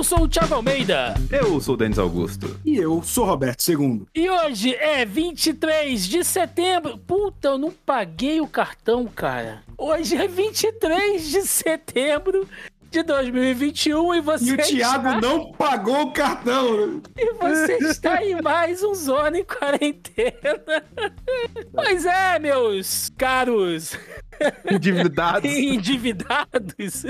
Eu sou o Thiago Almeida. Eu sou o Denis Augusto. E eu sou Roberto II. E hoje é 23 de setembro. Puta, eu não paguei o cartão, cara. Hoje é 23 de setembro de 2021 e você. E o Thiago está... não pagou o cartão. E você está em mais um Zona em Quarentena. Pois é, meus caros. Endividados. Endividados.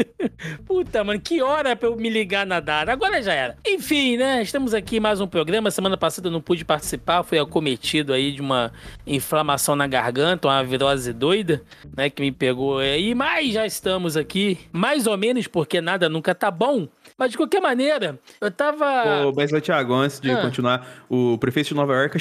Puta, mano, que hora pra eu me ligar na data. Agora já era. Enfim, né? Estamos aqui mais um programa. Semana passada eu não pude participar, fui acometido aí de uma inflamação na garganta, uma virose doida, né? Que me pegou aí. Mas já estamos aqui, mais ou menos, porque nada nunca tá bom. Mas de qualquer maneira, eu tava. Ô, mas, Thiago, antes de ah. continuar, o prefeito de Nova York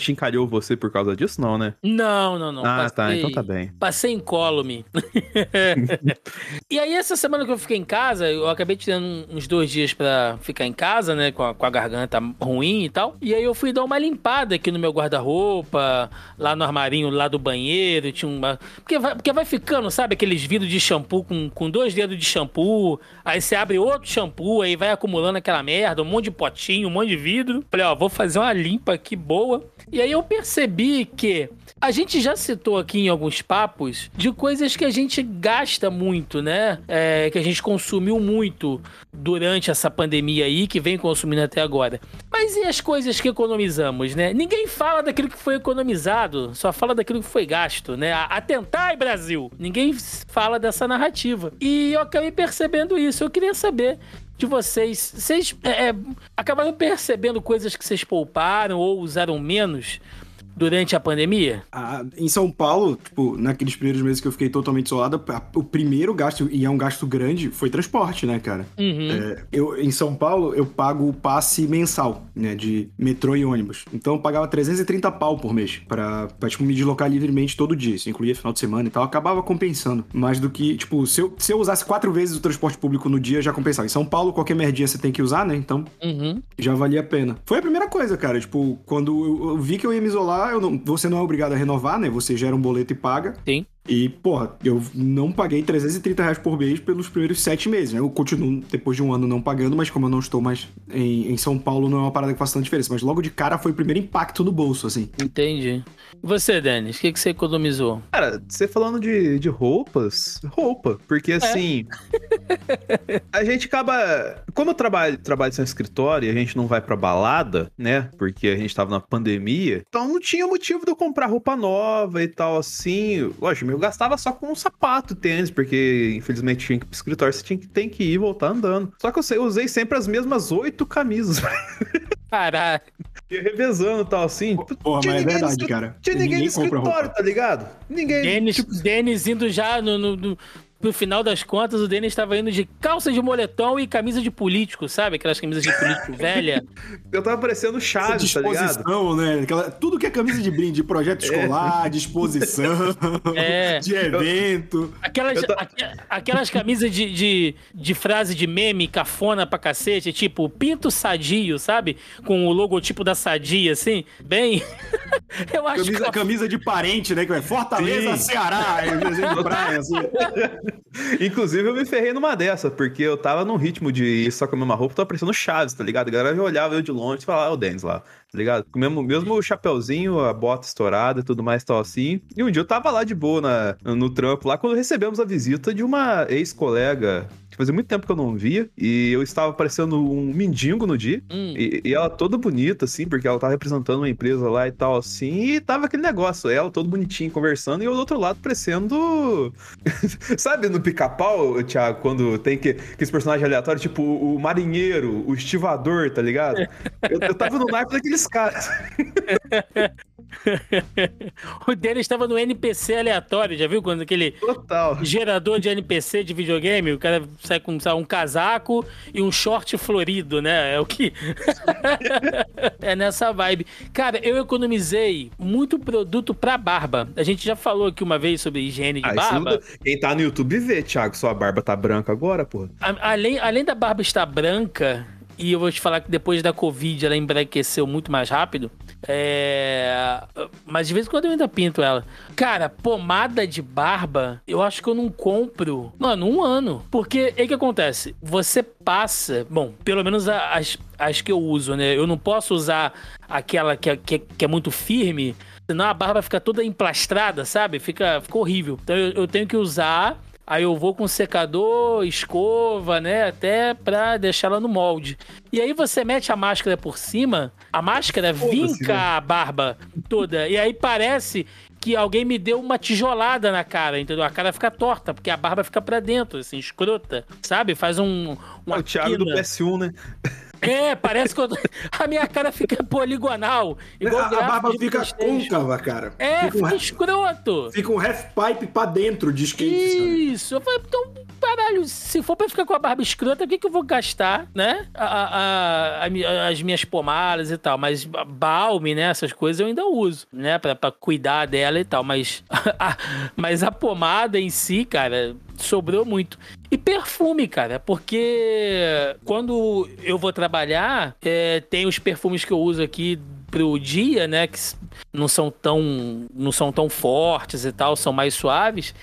chincalhou você por causa disso, não, né? Não, não, não. Ah, tá, passei... tá, então tá bem. Passei incólume. e aí, essa semana que eu fiquei em casa, eu acabei tirando uns dois dias pra ficar em casa, né? Com a, com a garganta ruim e tal. E aí eu fui dar uma limpada aqui no meu guarda-roupa, lá no armarinho lá do banheiro. Tinha uma. Porque vai, porque vai ficando, sabe? Aqueles vidros de shampoo com, com dois dedos de shampoo. Aí você abre outro shampoo shampoo, aí vai acumulando aquela merda, um monte de potinho, um monte de vidro. Falei, ó, vou fazer uma limpa aqui boa. E aí eu percebi que a gente já citou aqui em alguns papos de coisas que a gente gasta muito, né? É, que a gente consumiu muito durante essa pandemia aí, que vem consumindo até agora. Mas e as coisas que economizamos, né? Ninguém fala daquilo que foi economizado, só fala daquilo que foi gasto, né? Atentai, Brasil! Ninguém fala dessa narrativa. E eu acabei percebendo isso. Eu queria saber de vocês. Vocês é, é, acabaram percebendo coisas que vocês pouparam ou usaram menos durante a pandemia? Ah, em São Paulo, tipo, naqueles primeiros meses que eu fiquei totalmente isolado, o primeiro gasto, e é um gasto grande, foi transporte, né, cara? Uhum. É, eu, em São Paulo, eu pago o passe mensal, né, de metrô e ônibus. Então eu pagava 330 pau por mês pra, pra tipo, me deslocar livremente todo dia. Isso incluía final de semana e tal. Acabava compensando. Mais do que, tipo, se eu, se eu usasse quatro vezes o transporte público no dia, já compensava. Em São Paulo, qualquer merdinha você tem que usar, né? Então, uhum. já valia a pena. Foi a primeira coisa, cara. Tipo, quando eu, eu vi que eu ia me isolar, eu não, você não é obrigado a renovar, né? Você gera um boleto e paga. Sim. E, porra, eu não paguei 330 reais por mês pelos primeiros sete meses, né? Eu continuo, depois de um ano, não pagando, mas como eu não estou mais em, em São Paulo, não é uma parada que faz tanta diferença. Mas logo de cara foi o primeiro impacto no bolso, assim. Entendi. E você, Denis, o que, que você economizou? Cara, você falando de, de roupas, roupa. Porque, é. assim, é. a gente acaba... Como eu trabalho, trabalho sem escritório e a gente não vai pra balada, né? Porque a gente tava na pandemia, então não tinha motivo de eu comprar roupa nova e tal, assim. Lógico, eu gastava só com um sapato, tênis, porque infelizmente tinha que ir pro escritório, você tinha que, tem que ir e voltar andando. Só que eu usei sempre as mesmas oito camisas. Caralho. Ia revezando e tal, assim. Porra, mas é verdade, cara. Tinha ninguém, ninguém no escritório, tá ligado? Ninguém. Denis, tipo... Denis indo já no, no, no no final das contas, o Denis estava indo de calça de moletom e camisa de político, sabe? Aquelas camisas de político velha. Eu tava parecendo Chaves, tá ligado? né? Aquela, tudo que é camisa de brinde, projeto é. escolar, é. de exposição, é. de evento. Aquelas, tô... aquelas camisas de, de, de, frase de meme cafona pra cacete, tipo pinto sadio, sabe? Com o logotipo da sadia, assim, bem... Eu acho camisa, que... camisa de parente, né? Que é Fortaleza, Sim. Ceará, é praia, assim. Inclusive, eu me ferrei numa dessa, porque eu tava num ritmo de ir só com a mesma roupa, tava parecendo Chaves, tá ligado? A galera já olhava eu de longe e falava, ah, o Denis lá, tá ligado? Com mesmo, mesmo o chapeuzinho, a bota estourada e tudo mais, tal assim. E um dia eu tava lá de boa na, no trampo lá, quando recebemos a visita de uma ex-colega fazia muito tempo que eu não via. E eu estava parecendo um mendigo no dia. Hum. E, e, ela toda bonita, assim, porque ela tava representando uma empresa lá e tal, assim. E tava aquele negócio, ela todo bonitinho conversando, e eu do outro lado parecendo. Sabe no pica-pau, Thiago, quando tem que, que esse personagem aleatório, tipo o, marinheiro, o estivador, tá ligado? Eu, eu tava no naipe daqueles caras. o dele estava no NPC aleatório, já viu? Quando aquele Total. gerador de NPC de videogame, o cara sai com sabe, um casaco e um short florido, né? É o que. é nessa vibe. Cara, eu economizei muito produto pra barba. A gente já falou aqui uma vez sobre higiene de ah, barba. Quem tá no YouTube vê, Thiago, sua barba tá branca agora, pô. além, além da barba estar branca e eu vou te falar que depois da Covid ela embranqueceu muito mais rápido. É... Mas de vez em quando eu ainda pinto ela. Cara, pomada de barba, eu acho que eu não compro, mano, um ano. Porque é que acontece? Você passa, bom, pelo menos as, as que eu uso, né? Eu não posso usar aquela que é, que é, que é muito firme, senão a barba fica toda emplastrada, sabe? Fica, fica horrível. Então eu, eu tenho que usar Aí eu vou com secador, escova, né? Até pra deixar ela no molde. E aí você mete a máscara por cima, a máscara vinca né? a barba toda. E aí parece que alguém me deu uma tijolada na cara, entendeu? A cara fica torta, porque a barba fica pra dentro, assim, escrota, sabe? Faz um. Uma é o Thiago do PS1, né? É, parece que eu... a minha cara fica poligonal. Igual a, a barba fica côncava, cara. É, fica, fica um, escroto. Fica um half pipe pra dentro de skate. Isso. Sabe? Eu falei, então, caralho, se for pra ficar com a barba escrota, o que, que eu vou gastar, né? A, a, a, as minhas pomadas e tal. Mas balme, né? Essas coisas eu ainda uso, né? Pra, pra cuidar dela e tal. Mas mas a pomada em si, cara, sobrou muito. E perfume, cara, porque quando eu vou trabalhar, é, tem os perfumes que eu uso aqui pro dia, né, que não são tão não são tão fortes e tal, são mais suaves.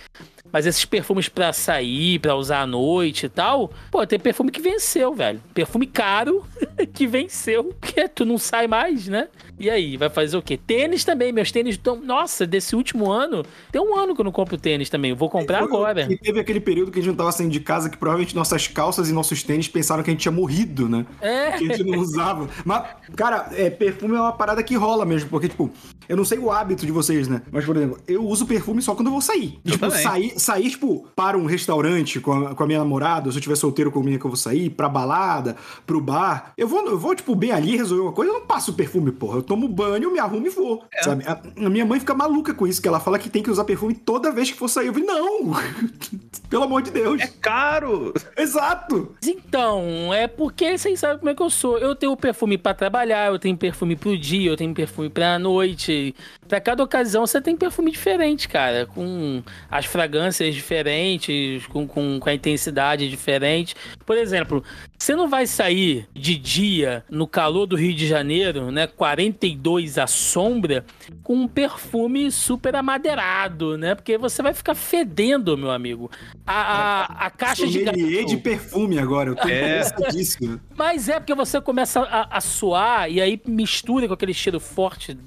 Mas esses perfumes para sair, para usar à noite e tal, pô, tem perfume que venceu, velho. Perfume caro que venceu, porque tu não sai mais, né? E aí, vai fazer o quê? Tênis também, meus tênis estão. Nossa, desse último ano, tem um ano que eu não compro tênis também. vou comprar agora. E teve aquele período que a gente não tava saindo de casa que provavelmente nossas calças e nossos tênis pensaram que a gente tinha morrido, né? É. Que a gente não usava. Mas, cara, é, perfume é uma parada que rola mesmo, porque, tipo, eu não sei o hábito de vocês, né? Mas, por exemplo, eu uso perfume só quando eu vou sair. Eu tipo, sair, sair, tipo, para um restaurante com a, com a minha namorada, ou se eu tiver solteiro com a minha que eu vou sair, pra balada, pro bar. Eu vou, eu vou, tipo, bem ali resolver uma coisa, eu não passo perfume, porra. Eu tomo banho, me arrumo e vou. É. Sabe? A, a, minha mãe fica maluca com isso, que ela fala que tem que usar perfume toda vez que for sair. Eu falei, não! Pelo amor de Deus. É caro! Exato! Então, é porque vocês sabem como é que eu sou. Eu tenho perfume para trabalhar, eu tenho perfume pro dia, eu tenho perfume pra noite. Pra cada ocasião você tem perfume diferente, cara. Com as fragrâncias diferentes, com, com, com a intensidade diferente. Por exemplo, você não vai sair de dia no calor do Rio de Janeiro, né? 42 à sombra, com um perfume super amadeirado, né? Porque você vai ficar fedendo, meu amigo. A, a, a caixa de. Gato... de perfume agora, eu tô é. disso. Mas é porque você começa a, a suar e aí mistura com aquele cheiro forte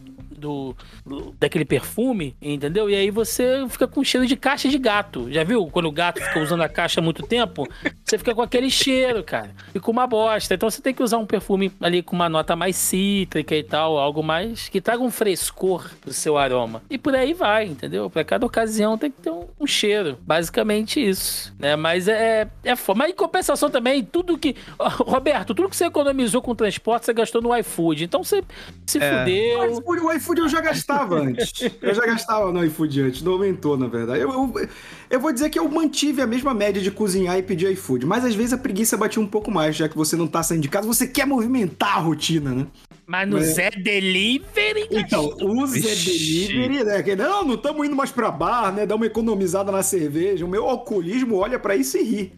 do, do, daquele perfume, entendeu? E aí você fica com cheiro de caixa de gato. Já viu quando o gato fica usando a caixa há muito tempo? Você fica com aquele cheiro, cara. Fica uma bosta. Então você tem que usar um perfume ali com uma nota mais cítrica e tal, algo mais que traga um frescor do seu aroma. E por aí vai, entendeu? Para cada ocasião tem que ter um, um, cheiro. Basicamente isso, né? Mas é é foda. Mas em compensação também, tudo que Roberto, tudo que você economizou com transporte, você gastou no iFood. Então você se é. fudeu. O iFood iFood eu já gastava antes. Eu já gastava no iFood antes, não aumentou, na verdade. Eu, eu, eu, vou dizer que eu mantive a mesma média de cozinhar e pedir iFood, mas às vezes a preguiça batia um pouco mais, já que você não tá saindo de casa, você quer movimentar a rotina, né? Mas no Zé Delivery. Então, o Zé Delivery, né? Que, não, não estamos indo mais pra bar, né? Dá uma economizada na cerveja. O meu alcoolismo olha para isso e ri.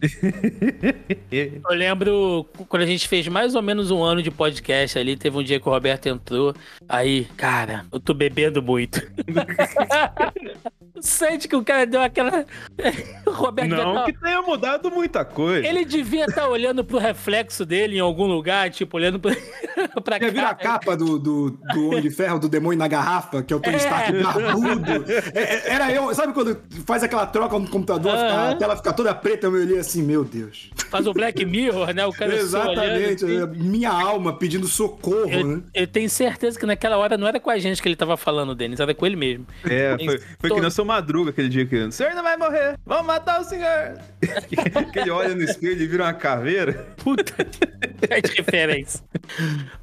Eu lembro quando a gente fez mais ou menos um ano de podcast ali, teve um dia que o Roberto entrou. Aí, cara, eu tô bebendo muito. Sente que o cara deu aquela. Roberto Não tá... que tenha mudado muita coisa. Ele devia estar tá olhando pro reflexo dele em algum lugar, tipo, olhando pra, pra Já viu a capa do, do, do Homem de Ferro, do Demônio na Garrafa, que é o Tony é. Stark barbudo? É, é, era eu, sabe quando faz aquela troca no computador, fica, a tela fica toda preta, eu me olhei assim, meu Deus. Faz o Black Mirror, né? O cara Exatamente, olhando, assim. minha alma pedindo socorro, eu, né? Eu tenho certeza que naquela hora não era com a gente que ele tava falando, Denis, era com ele mesmo. É, foi, foi que nós somos madruga aquele dia que o senhor não vai morrer, vamos matar o senhor. que ele olha no espelho e vira uma caveira. Puta que diferença.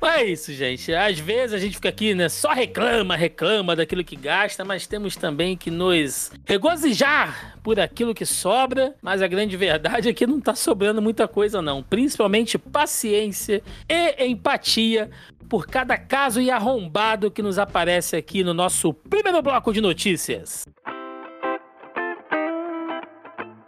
Mas é isso, gente. Às vezes a gente fica aqui, né? Só reclama, reclama daquilo que gasta, mas temos também que nos regozijar por aquilo que sobra. Mas a grande verdade é que não tá sobrando muita coisa, não. Principalmente paciência e empatia por cada caso e arrombado que nos aparece aqui no nosso primeiro bloco de notícias.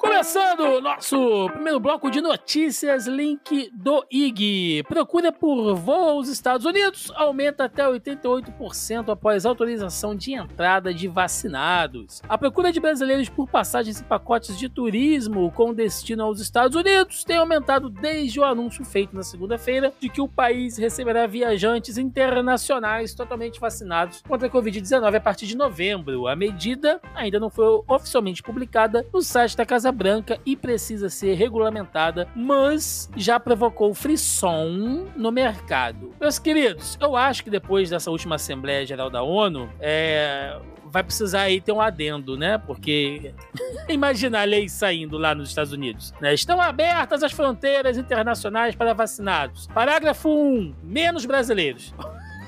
Começando nosso primeiro bloco de notícias, link do IG. Procura por voo aos Estados Unidos aumenta até 88% após autorização de entrada de vacinados. A procura de brasileiros por passagens e pacotes de turismo com destino aos Estados Unidos tem aumentado desde o anúncio feito na segunda-feira de que o país receberá viajantes internacionais totalmente vacinados contra a Covid-19 a partir de novembro. A medida ainda não foi oficialmente publicada no site da Casa Branca e precisa ser regulamentada, mas já provocou frisson no mercado. Meus queridos, eu acho que depois dessa última Assembleia Geral da ONU, é, vai precisar aí ter um adendo, né? Porque imagina a lei saindo lá nos Estados Unidos. Né? Estão abertas as fronteiras internacionais para vacinados. Parágrafo 1. Menos brasileiros.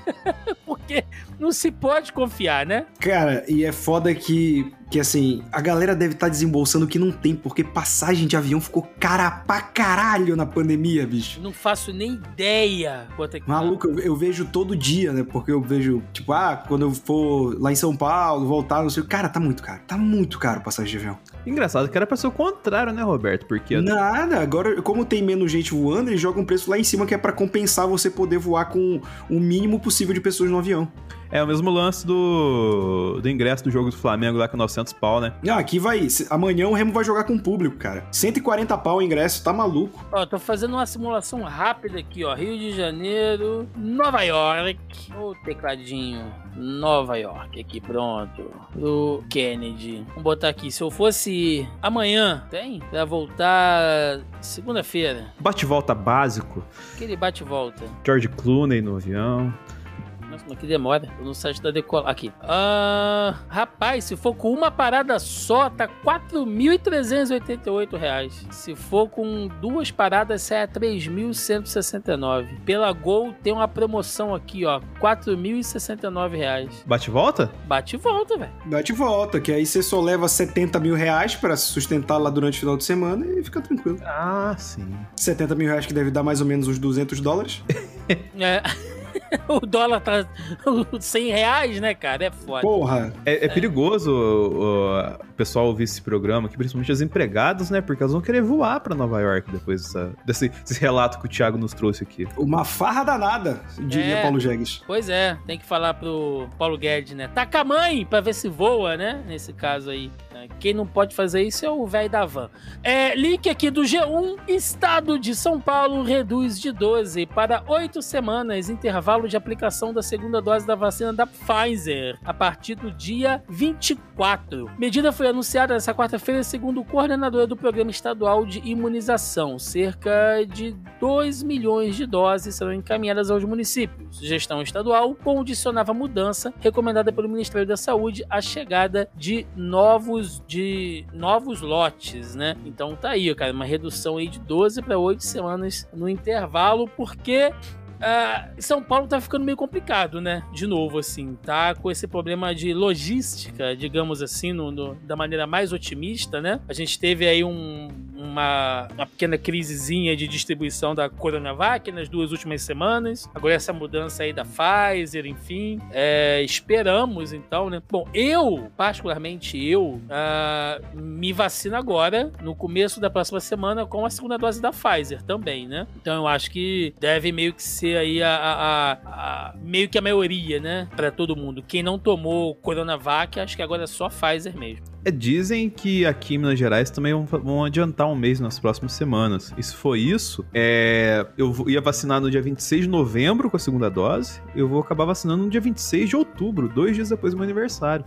Porque não se pode confiar, né? Cara, e é foda que que assim, a galera deve estar tá desembolsando o que não tem, porque passagem de avião ficou cara pra caralho na pandemia, bicho. Não faço nem ideia quanto é que Maluco, eu, eu, vejo todo dia, né? Porque eu vejo, tipo, ah, quando eu for lá em São Paulo, voltar, não sei. Cara, tá muito caro. Tá muito caro passagem de avião. Engraçado que era pra ser o contrário, né, Roberto? Porque. Nada, agora, como tem menos gente voando, eles jogam um preço lá em cima que é para compensar você poder voar com o mínimo possível de pessoas no avião. É o mesmo lance do, do ingresso do jogo do Flamengo lá com 900 pau, né? Ah, aqui vai. Amanhã o Remo vai jogar com o público, cara. 140 pau o ingresso, tá maluco. Ó, tô fazendo uma simulação rápida aqui, ó. Rio de Janeiro, Nova York. Ô, oh, tecladinho. Nova York, aqui, pronto. Do Kennedy. Vamos botar aqui. Se eu fosse amanhã, tem? Pra voltar segunda-feira. Bate-volta básico. Aquele bate-volta. George Clooney no avião. Nossa, mas que demora. Tô no site da Decola. Aqui. Ah, rapaz, se for com uma parada só, tá 4.388 reais. Se for com duas paradas, sai a 3.169. Pela Gol tem uma promoção aqui, ó. 4.069 reais. Bate e volta? Bate e volta, velho. Bate e volta, que aí você só leva 70 mil reais pra sustentar lá durante o final de semana e fica tranquilo. Ah, sim. 70 mil reais que deve dar mais ou menos uns 200 dólares. é. o dólar tá 100 reais, né, cara? É foda. Porra. É, é perigoso o, o, pessoal ouvir esse programa aqui, principalmente as empregadas, né? Porque elas vão querer voar pra Nova York depois dessa, desse, desse relato que o Thiago nos trouxe aqui. Uma farra danada, diria é, Paulo Jegues. Pois é, tem que falar pro Paulo Guedes, né? Taca a mãe pra ver se voa, né? Nesse caso aí. Quem não pode fazer isso é o velho da van. É, link aqui do G1. Estado de São Paulo reduz de 12 para 8 semanas intervalo de aplicação da segunda dose da vacina da Pfizer a partir do dia 24. Medida foi anunciada nesta quarta-feira segundo o coordenador do Programa Estadual de Imunização. Cerca de 2 milhões de doses serão encaminhadas aos municípios. Gestão estadual condicionava a mudança recomendada pelo Ministério da Saúde à chegada de novos de novos lotes, né? Então tá aí, cara, uma redução aí de 12 para 8 semanas no intervalo, porque Uh, São Paulo tá ficando meio complicado, né? De novo, assim, tá com esse problema de logística, digamos assim, no, no, da maneira mais otimista, né? A gente teve aí um, uma, uma pequena crisezinha de distribuição da Coronavac nas duas últimas semanas. Agora essa mudança aí da Pfizer, enfim. É, esperamos, então, né? Bom, eu, particularmente eu, uh, me vacino agora, no começo da próxima semana, com a segunda dose da Pfizer também, né? Então eu acho que deve meio que ser aí a, a, a meio que a maioria, né? Para todo mundo. Quem não tomou Coronavac, acho que agora é só Pfizer mesmo. É, dizem que aqui em Minas Gerais também vão, vão, adiantar um mês nas próximas semanas. E se for isso, é, eu ia vacinar no dia 26 de novembro com a segunda dose. Eu vou acabar vacinando no dia 26 de outubro, dois dias depois do meu aniversário.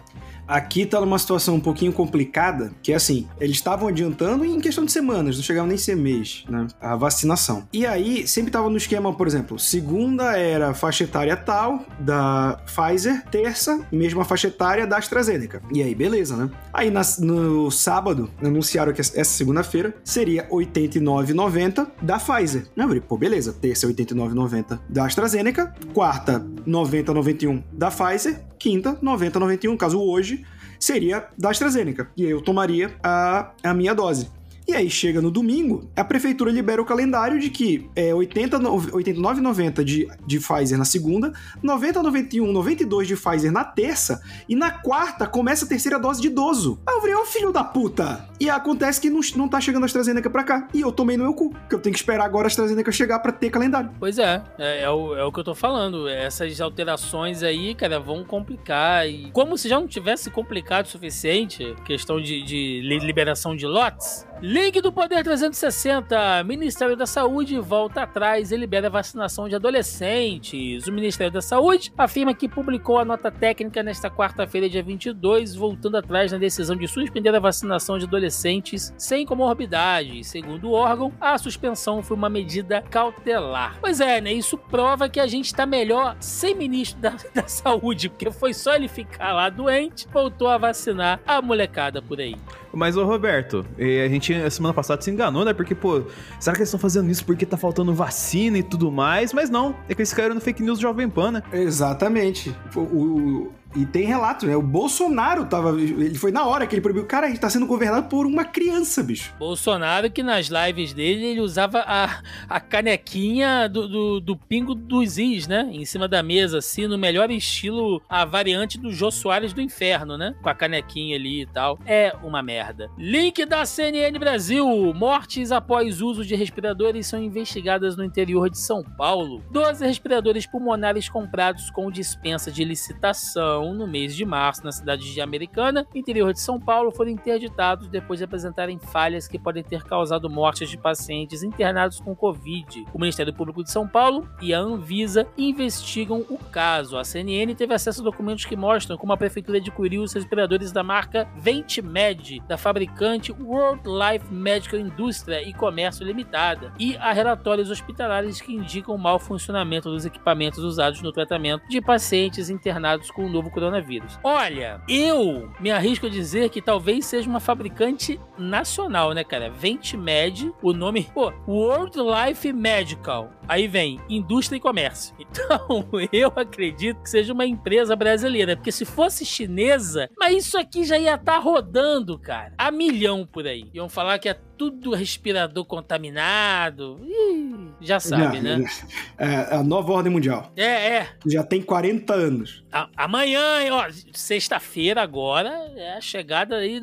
Aqui tá numa situação um pouquinho complicada, que é assim, eles estavam adiantando em questão de semanas, não chegava nem a ser mês, né? A vacinação. E aí, sempre tava no esquema, por exemplo, segunda era faixa etária tal, da Pfizer, terça, mesma faixa etária da AstraZeneca. E aí, beleza, né? Aí na, no sábado, anunciaram que essa segunda-feira seria 89,90 da Pfizer. Eu falei, pô, beleza, terça 89,90 da AstraZeneca, quarta 90,91 da Pfizer, quinta 90,91, caso hoje seria da AstraZeneca. E aí eu tomaria a, a minha dose. E aí chega no domingo, a prefeitura libera o calendário de que é 80, 89,90 de, de Pfizer na segunda, 90, 91, 92 de Pfizer na terça, e na quarta começa a terceira dose de idoso. Aí eu falei, ô filho da puta! E acontece que não, não tá chegando a AstraZeneca pra cá. E eu tomei no meu cu, que eu tenho que esperar agora a AstraZeneca chegar pra ter calendário. Pois é, é, é, o, é o que eu tô falando. Essas alterações aí, cara, vão complicar. E como se já não tivesse complicado o suficiente, questão de, de liberação de lotes, Link do Poder 360. Ministério da Saúde volta atrás e libera vacinação de adolescentes. O Ministério da Saúde afirma que publicou a nota técnica nesta quarta-feira, dia 22, voltando atrás na decisão de suspender a vacinação de adolescentes sem comorbidade. Segundo o órgão, a suspensão foi uma medida cautelar. Pois é, né? Isso prova que a gente está melhor sem ministro da, da Saúde, porque foi só ele ficar lá doente, voltou a vacinar a molecada por aí. Mas, ô Roberto, a gente semana passada se enganou, né? Porque, pô, será que eles estão fazendo isso porque tá faltando vacina e tudo mais? Mas não, é que eles caíram no fake news Jovem Pan, né? Exatamente. O, o, e tem relato, né? O Bolsonaro tava. Ele foi na hora que ele proibiu. Cara, a gente tá sendo governado por uma criança, bicho. Bolsonaro, que nas lives dele, ele usava a, a canequinha do, do, do pingo dos is, né? Em cima da mesa, assim, no melhor estilo, a variante do Jô Soares do inferno, né? Com a canequinha ali e tal. É uma merda. Link da CNN Brasil. Mortes após uso de respiradores são investigadas no interior de São Paulo. 12 respiradores pulmonares comprados com dispensa de licitação no mês de março na cidade de Americana, interior de São Paulo, foram interditados depois de apresentarem falhas que podem ter causado mortes de pacientes internados com Covid. O Ministério Público de São Paulo e a Anvisa investigam o caso. A CNN teve acesso a documentos que mostram como a prefeitura adquiriu os respiradores da marca Ventimed, da fabricante World Life Medical Industria e Comércio Limitada, e a relatórios hospitalares que indicam o mau funcionamento dos equipamentos usados no tratamento de pacientes internados com o novo coronavírus. Olha, eu me arrisco a dizer que talvez seja uma fabricante nacional, né, cara? Ventimed, o nome, pô, World Life Medical. Aí vem indústria e comércio. Então, eu acredito que seja uma empresa brasileira, porque se fosse chinesa, mas isso aqui já ia estar tá rodando, cara, a milhão por aí. Iam falar que é tudo respirador contaminado. Ih, já sabe, né? É, a nova ordem mundial. É, é. Já tem 40 anos. A, amanhã, ó, sexta-feira agora, é a chegada aí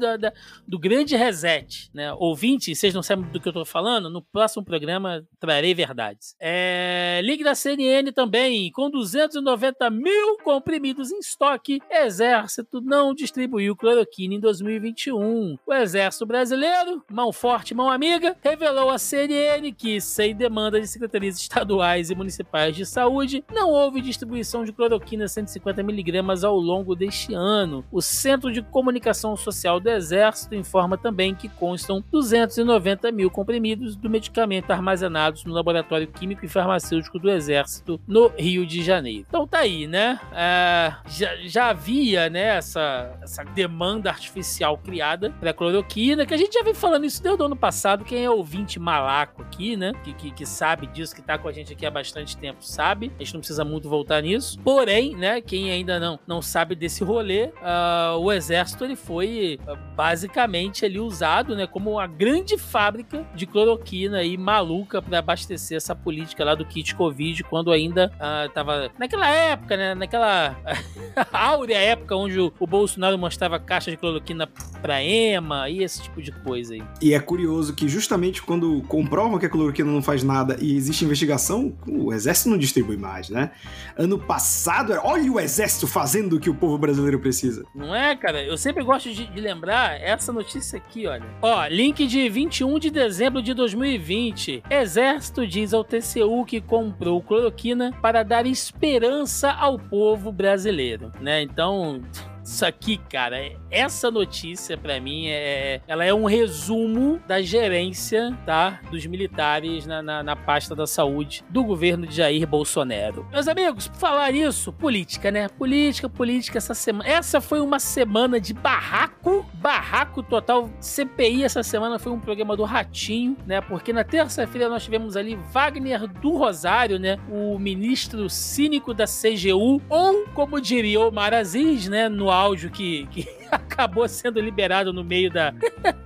do, grande reset, né? Ouvinte, vocês não sabem do que eu tô falando? No próximo programa trarei verdades. É, link da CNN também, com 290 mil comprimidos em estoque, Exército não distribuiu cloroquina em 2021. O Exército Brasileiro, mão forte Mão Amiga revelou à CNN que, sem demanda de secretarias estaduais e municipais de saúde, não houve distribuição de cloroquina 150mg ao longo deste ano. O Centro de Comunicação Social do Exército informa também que constam 290 mil comprimidos do medicamento armazenados no Laboratório Químico e Farmacêutico do Exército no Rio de Janeiro. Então tá aí, né? É, já, já, havia né, essa, essa demanda artificial criada para cloroquina, que a gente já vem falando isso desde o ano passado, quem é ouvinte malaco aqui, né? Que, que, que, sabe disso, que tá com a gente aqui há bastante tempo, sabe. A gente não precisa muito voltar nisso. Porém, né? Quem ainda não, não sabe desse rolê, uh, o exército ele foi uh, basicamente ali usado, né? Como uma grande fábrica de cloroquina aí maluca para abastecer essa política lá do kit Covid, quando ainda uh, tava naquela época, né? Naquela áurea época onde o, o Bolsonaro mostrava caixa de cloroquina pra EMA e esse tipo de coisa aí. E é curioso curioso que justamente quando comprovam que a cloroquina não faz nada e existe investigação, o exército não distribui mais, né? Ano passado, olha o exército fazendo o que o povo brasileiro precisa. Não é, cara? Eu sempre gosto de, de lembrar essa notícia aqui, olha. Ó, link de 21 de dezembro de 2020. Exército diz ao TCU que comprou cloroquina para dar esperança ao povo brasileiro, né? Então, isso aqui, cara, essa notícia para mim é, ela é um resumo da gerência, tá, dos militares na, na, na, pasta da saúde do governo de Jair Bolsonaro. Meus amigos, por falar isso, política, né? Política, política essa semana. Essa foi uma semana de barraco, barraco total. CPI essa semana foi um programa do Ratinho, né? Porque na terça-feira nós tivemos ali Wagner do Rosário, né? O ministro cínico da CGU, ou como diria o Aziz, né? No áudio que, que acabou sendo liberado no meio da.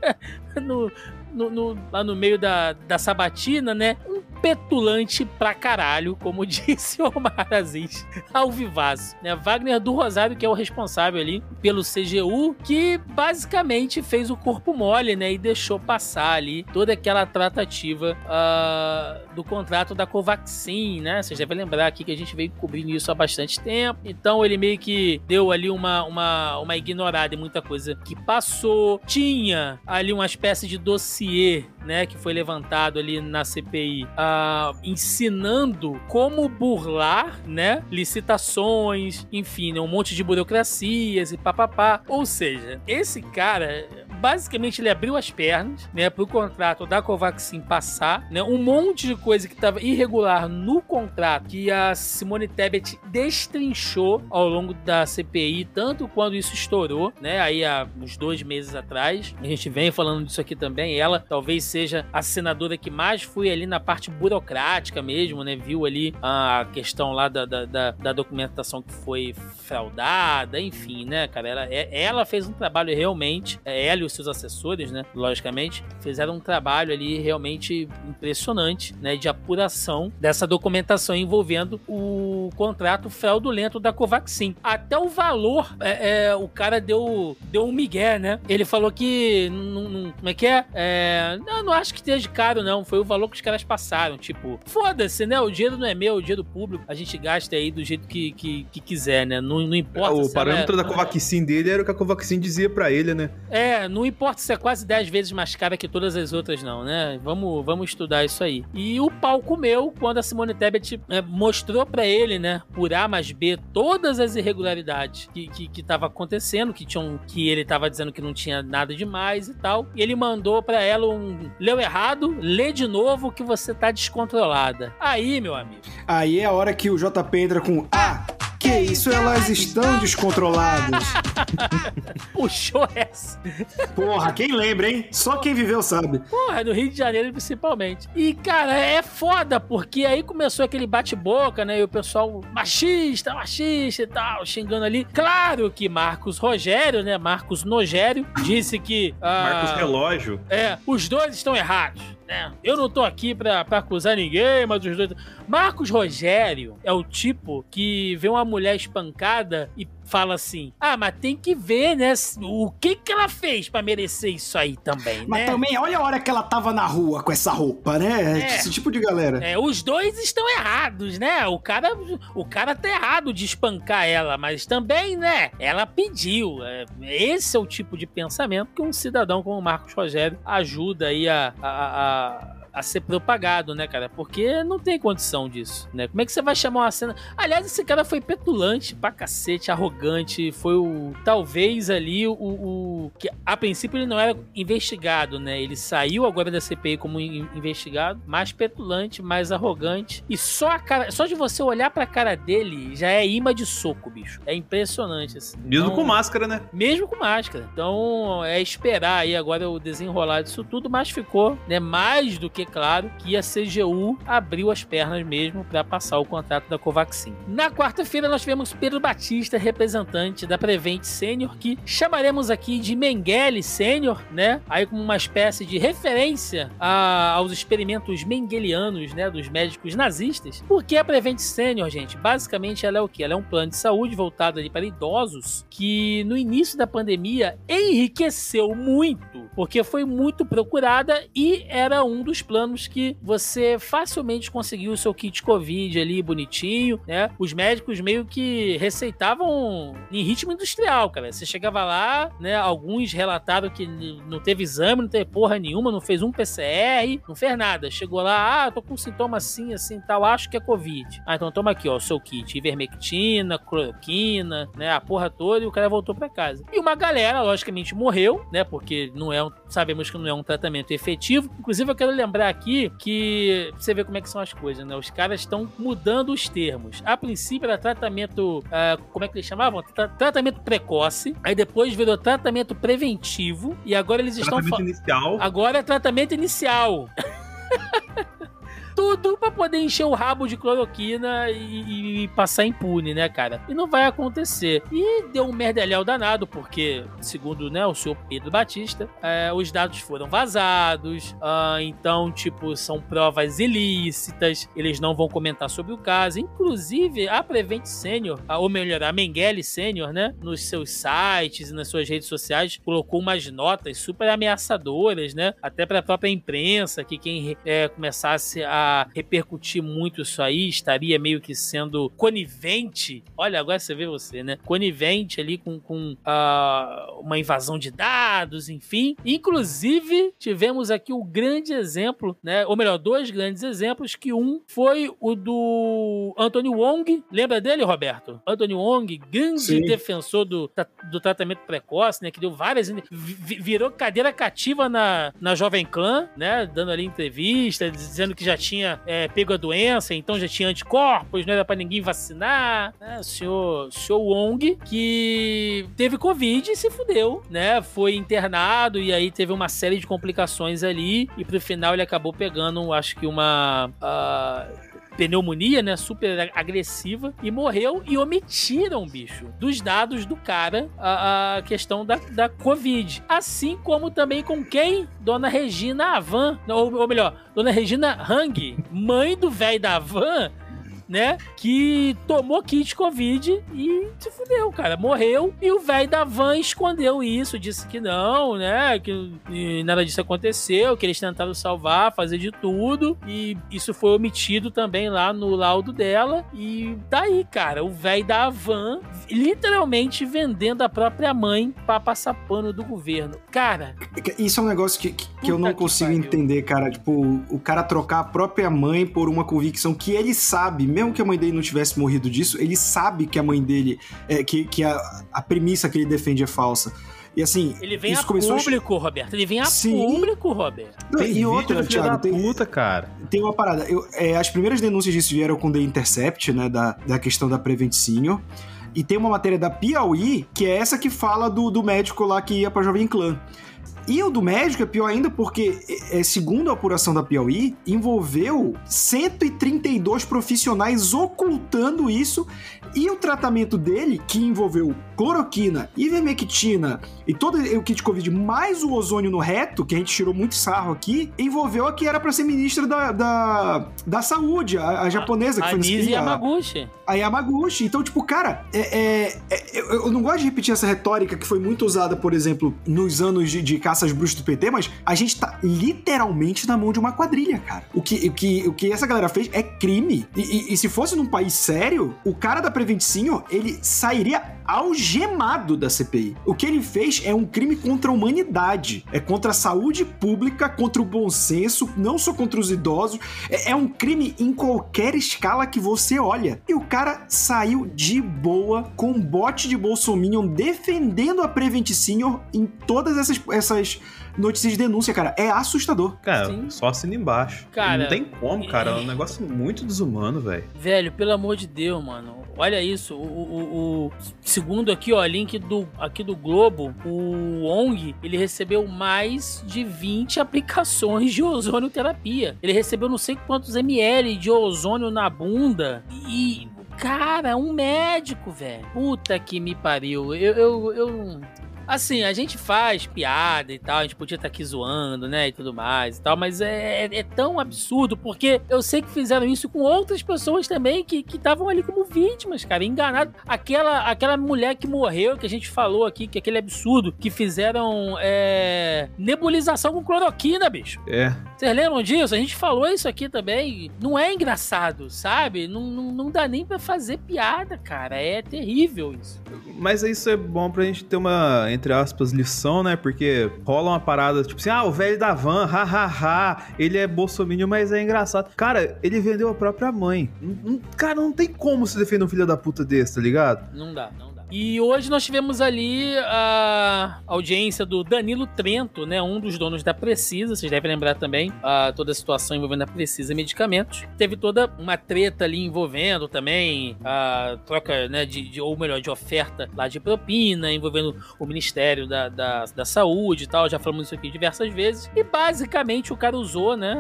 no, no, no, lá no meio da, da sabatina, né? Um petulante pra caralho, como disse o Omar Aziz, ao vivaço. Né? Wagner do Rosário, que é o responsável ali pelo CGU, que basicamente fez o corpo mole, né? E deixou passar ali toda aquela tratativa uh, do contrato da Covaxin, né? Vocês devem lembrar aqui que a gente veio cobrindo isso há bastante tempo. Então ele meio que deu ali uma, uma, uma ignorada em muita coisa que passou. Tinha ali uma espécie de dossiê, né? Que foi levantado ali na CPI. Uh, ensinando como burlar, né? Licitações, enfim, né, um monte de burocracias e papapá. Ou seja, esse cara basicamente ele abriu as pernas, né, pro contrato da Covaxin passar, né, um monte de coisa que estava irregular no contrato que a Simone Tebet destrinchou ao longo da CPI, tanto quando isso estourou, né, aí há uns dois meses atrás. A gente vem falando disso aqui também. Ela talvez seja a senadora que mais foi ali na parte burocrática mesmo, né, viu ali a questão lá da, da, da, documentação que foi fraudada, enfim, né, cara, ela, é, ela fez um trabalho realmente, é, ela os seus assessores, né, logicamente, fizeram um trabalho ali realmente impressionante, né, de apuração dessa documentação envolvendo o contrato fraudulento da Covaxin. Até o valor, é, é, o cara deu, deu um migué, né? Ele falou que, não, não, como é que é? é não, não acho que esteja caro, não. Foi o valor que os caras passaram. Tipo, foda-se, né? O dinheiro não é meu, o dinheiro público. A gente gasta aí do jeito que, que, que quiser, né? Não, não importa. o parâmetro da Covaxin dele era o que a Covaxin dizia para ele, né? É, não importa se é quase 10 vezes mais cara que todas as outras, não, né? Vamos, vamos estudar isso aí. E o pau comeu quando a Simone Tebet é, mostrou para ele, né, por A mais B, todas as irregularidades que, que, que tava acontecendo, que, tinham, que ele tava dizendo que não tinha nada demais e tal. E ele mandou para ela um. Leu errado, lê de novo que você tá descontrolada. Aí, meu amigo. Aí é a hora que o JP entra com. Ah! Que isso, elas estão descontroladas. Puxou essa. Porra, quem lembra, hein? Só quem viveu sabe. Porra, no Rio de Janeiro principalmente. E, cara, é foda, porque aí começou aquele bate-boca, né? E o pessoal machista, machista e tal, xingando ali. Claro que Marcos Rogério, né? Marcos Nogério, disse que. Ah, Marcos Relógio. É, os dois estão errados. Né? Eu não tô aqui pra, pra acusar ninguém, mas os dois. Marcos Rogério é o tipo que vê uma mulher espancada e fala assim: ah, mas tem que ver, né? O que que ela fez para merecer isso aí também, mas né? Mas também, olha a hora que ela tava na rua com essa roupa, né? É, Esse tipo de galera. É, os dois estão errados, né? O cara, o cara tá errado de espancar ela, mas também, né? Ela pediu. É, esse é o tipo de pensamento que um cidadão como o Marcos Rogério ajuda aí a, a, a a ser propagado, né, cara? Porque não tem condição disso, né? Como é que você vai chamar uma cena? Aliás, esse cara foi petulante pra cacete, arrogante, foi o talvez ali o, o que a princípio ele não era investigado, né? Ele saiu agora da CPI como investigado, mais petulante, mais arrogante e só a cara, só de você olhar pra cara dele já é imã de soco, bicho. É impressionante assim. Mesmo então, com máscara, né? Mesmo com máscara. Então, é esperar aí agora o desenrolar disso tudo, mas ficou, né, mais do que claro que a CGU abriu as pernas mesmo para passar o contrato da Covaxin. Na quarta-feira nós tivemos Pedro Batista, representante da Prevent Senior, que chamaremos aqui de Mengele Senior, né? Aí como uma espécie de referência a, aos experimentos mengelianos, né, dos médicos nazistas. Porque a Prevent Senior, gente, basicamente ela é o que? Ela é um plano de saúde voltado ali para idosos que no início da pandemia enriqueceu muito, porque foi muito procurada e era um dos planos planos que você facilmente conseguiu o seu kit Covid ali bonitinho, né? Os médicos meio que receitavam em ritmo industrial, cara. Você chegava lá, né? Alguns relataram que não teve exame, não teve porra nenhuma, não fez um PCR, não fez nada. Chegou lá, ah, tô com sintoma assim, assim, tal, acho que é Covid. Ah, então toma aqui, ó, o seu kit, ivermectina, cloroquina, né? A porra toda e o cara voltou para casa. E uma galera, logicamente, morreu, né? Porque não é um, sabemos que não é um tratamento efetivo. Inclusive, eu quero lembrar aqui que você vê como é que são as coisas, né? Os caras estão mudando os termos. A princípio era tratamento, uh, como é que eles chamavam? Tra tratamento precoce, aí depois virou tratamento preventivo e agora eles estão tratamento inicial. Agora é tratamento inicial. tudo pra poder encher o rabo de cloroquina e, e passar impune, né, cara? E não vai acontecer. E deu um merdelhão danado, porque, segundo né, o senhor Pedro Batista, é, os dados foram vazados, ah, então, tipo, são provas ilícitas, eles não vão comentar sobre o caso. Inclusive, a Prevent Senior, ou melhor, a Mengele Senior, né, nos seus sites e nas suas redes sociais, colocou umas notas super ameaçadoras, né, até para a própria imprensa, que quem é, começasse a repercutir muito isso aí estaria meio que sendo conivente. Olha, agora você vê você, né? Conivente ali com, com uh, uma invasão de dados, enfim. Inclusive, tivemos aqui o grande exemplo, né? Ou melhor, dois grandes exemplos, que um foi o do Anthony Wong. Lembra dele, Roberto? Anthony Wong, grande Sim. defensor do, do tratamento precoce, né? Que deu várias. Virou cadeira cativa na, na Jovem Clã, né? Dando ali entrevista, dizendo que já tinha é, pego a doença, então já tinha anticorpos, não era pra ninguém vacinar. Né? O senhor, o senhor Wong, que teve Covid e se fudeu, né? Foi internado e aí teve uma série de complicações ali. E pro final ele acabou pegando, acho que uma. Uh, pneumonia, né? Super agressiva e morreu e omitiram, bicho, dos dados do cara a, a questão da, da Covid. Assim como também com quem? Dona Regina Avan, ou, ou melhor, Dona Regina Hang, mãe do velho da Avan né? Que tomou kit Covid e se fudeu, cara. Morreu e o velho da van escondeu isso, disse que não, né? Que nada disso aconteceu, que eles tentaram salvar, fazer de tudo. E isso foi omitido também lá no laudo dela. E daí, tá cara, o velho da van literalmente vendendo a própria mãe para passar pano do governo. Cara. Isso é um negócio que, que, que eu não consigo entender, cara. Tipo, o cara trocar a própria mãe por uma convicção que ele sabe, mesmo que a mãe dele não tivesse morrido disso, ele sabe que a mãe dele, é, que, que a, a premissa que ele defende é falsa. E assim. Ele vem a público, a... Roberto. Ele vem a Sim. público, Roberto. Não, e outra, Thiago, tem, puta, cara. tem uma parada. Eu, é, as primeiras denúncias disso vieram com The Intercept, né? Da, da questão da Prevent Senior. E tem uma matéria da Piauí, que é essa que fala do, do médico lá que ia pra Jovem Clã. E o do médico é pior ainda porque, é, segundo a apuração da Piauí, envolveu 132 profissionais ocultando isso. E o tratamento dele, que envolveu cloroquina, ivermectina e todo o kit Covid, mais o ozônio no reto, que a gente tirou muito sarro aqui, envolveu a que era para ser ministra da, da, da saúde, a, a japonesa, a, que foi Nise Yamaguchi. A Yamaguchi. Então, tipo, cara, é, é, é, eu não gosto de repetir essa retórica que foi muito usada, por exemplo, nos anos de, de caças bruxas do PT, mas a gente tá literalmente na mão de uma quadrilha, cara. O que, o que, o que essa galera fez é crime. E, e, e se fosse num país sério, o cara da Preventinho, ele sairia algemado da CPI. O que ele fez é um crime contra a humanidade, é contra a saúde pública, contra o bom senso, não só contra os idosos, é, é um crime em qualquer escala que você olha. E o cara saiu de boa com um bote de Bolsominion defendendo a Prevent Senior em todas essas, essas notícias de denúncia, cara. É assustador. Cara, Sim. só assina embaixo. Cara, não tem como, cara. É um negócio muito desumano, velho. Velho, pelo amor de Deus, mano. Olha isso. O, o, o, segundo aqui, ó, link do aqui do Globo, o ONG, ele recebeu mais de 20 aplicações de ozônio terapia. Ele recebeu não sei quantos ml de ozônio na bunda e Cara, um médico, velho. Puta que me pariu. Eu, eu, eu, Assim, a gente faz piada e tal, a gente podia estar tá aqui zoando, né, e tudo mais e tal, mas é, é, é tão absurdo, porque eu sei que fizeram isso com outras pessoas também que estavam ali como vítimas, cara, enganados. Aquela, aquela mulher que morreu, que a gente falou aqui, que é aquele absurdo, que fizeram é, nebulização com cloroquina, bicho. É. Vocês lembram disso? A gente falou isso aqui também. Não é engraçado, sabe? Não, não, não dá nem para fazer piada, cara. É terrível isso. Mas isso é bom pra gente ter uma entre aspas, lição, né? Porque rola uma parada, tipo assim, ah, o velho da van, hahaha, ele é bolsominion, mas é engraçado. Cara, ele vendeu a própria mãe. Cara, não tem como se defender um filho da puta desse, tá ligado? Não dá, não. E hoje nós tivemos ali a audiência do Danilo Trento, né? Um dos donos da Precisa. Vocês devem lembrar também a, toda a situação envolvendo a Precisa Medicamentos. Teve toda uma treta ali envolvendo também a troca, né? De, de ou melhor, de oferta lá de propina, envolvendo o Ministério da, da, da Saúde e tal. Já falamos isso aqui diversas vezes. E basicamente o cara usou, né?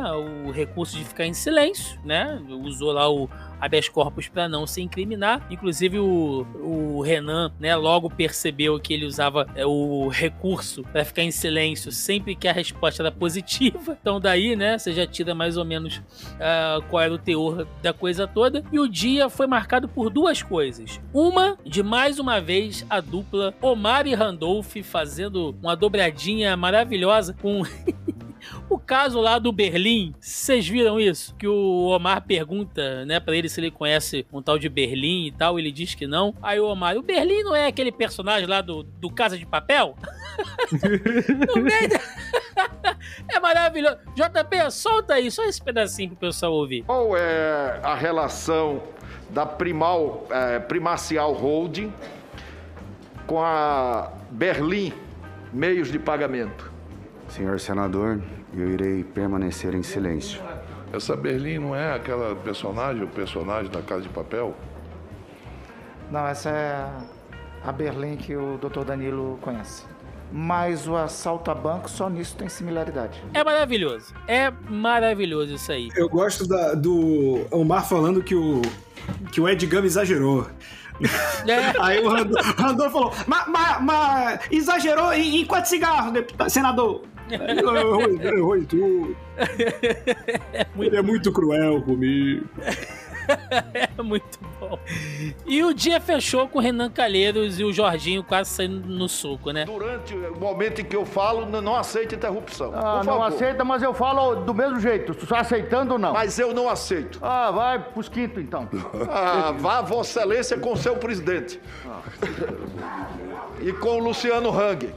O recurso de ficar em silêncio, né? Usou lá o habeas corpus para não se incriminar. Inclusive o, o Renan, né, logo percebeu que ele usava é, o recurso para ficar em silêncio sempre que a resposta era positiva. Então daí, né, você já tira mais ou menos uh, qual era o teor da coisa toda. E o dia foi marcado por duas coisas. Uma, de mais uma vez a dupla Omar e Randolph fazendo uma dobradinha maravilhosa com caso lá do Berlim, vocês viram isso? Que o Omar pergunta, né, pra ele se ele conhece um tal de Berlim e tal, ele diz que não. Aí o Omar, o Berlim não é aquele personagem lá do, do Casa de Papel? no meio da... É maravilhoso. JP, solta aí, só esse pedacinho pro pessoal ouvir. Qual é a relação da Primal, é, Primacial Holding com a Berlim Meios de Pagamento? Senhor senador, eu irei permanecer em silêncio. Essa Berlim não é aquela personagem, o personagem da Casa de Papel? Não, essa é a Berlim que o Dr. Danilo conhece. Mas o assalto a banco só nisso tem similaridade. É maravilhoso. É maravilhoso isso aí. Eu gosto da, do Omar falando que o, que o Ed Gama exagerou. É. Aí o Randolfo falou, mas, mas, mas exagerou em, em quantos cigarros, senador? Errou em tudo. É muito... Ele é muito cruel comigo. é muito bom. E o dia fechou com o Renan Calheiros e o Jorginho quase saindo no soco, né? Durante o momento em que eu falo, não aceita interrupção. Ah, não aceita, mas eu falo do mesmo jeito. Tu está aceitando ou não? Mas eu não aceito. Ah, vai pros quinto então. ah, vá Vossa Excelência com seu presidente. Ah. E com o Luciano Hang.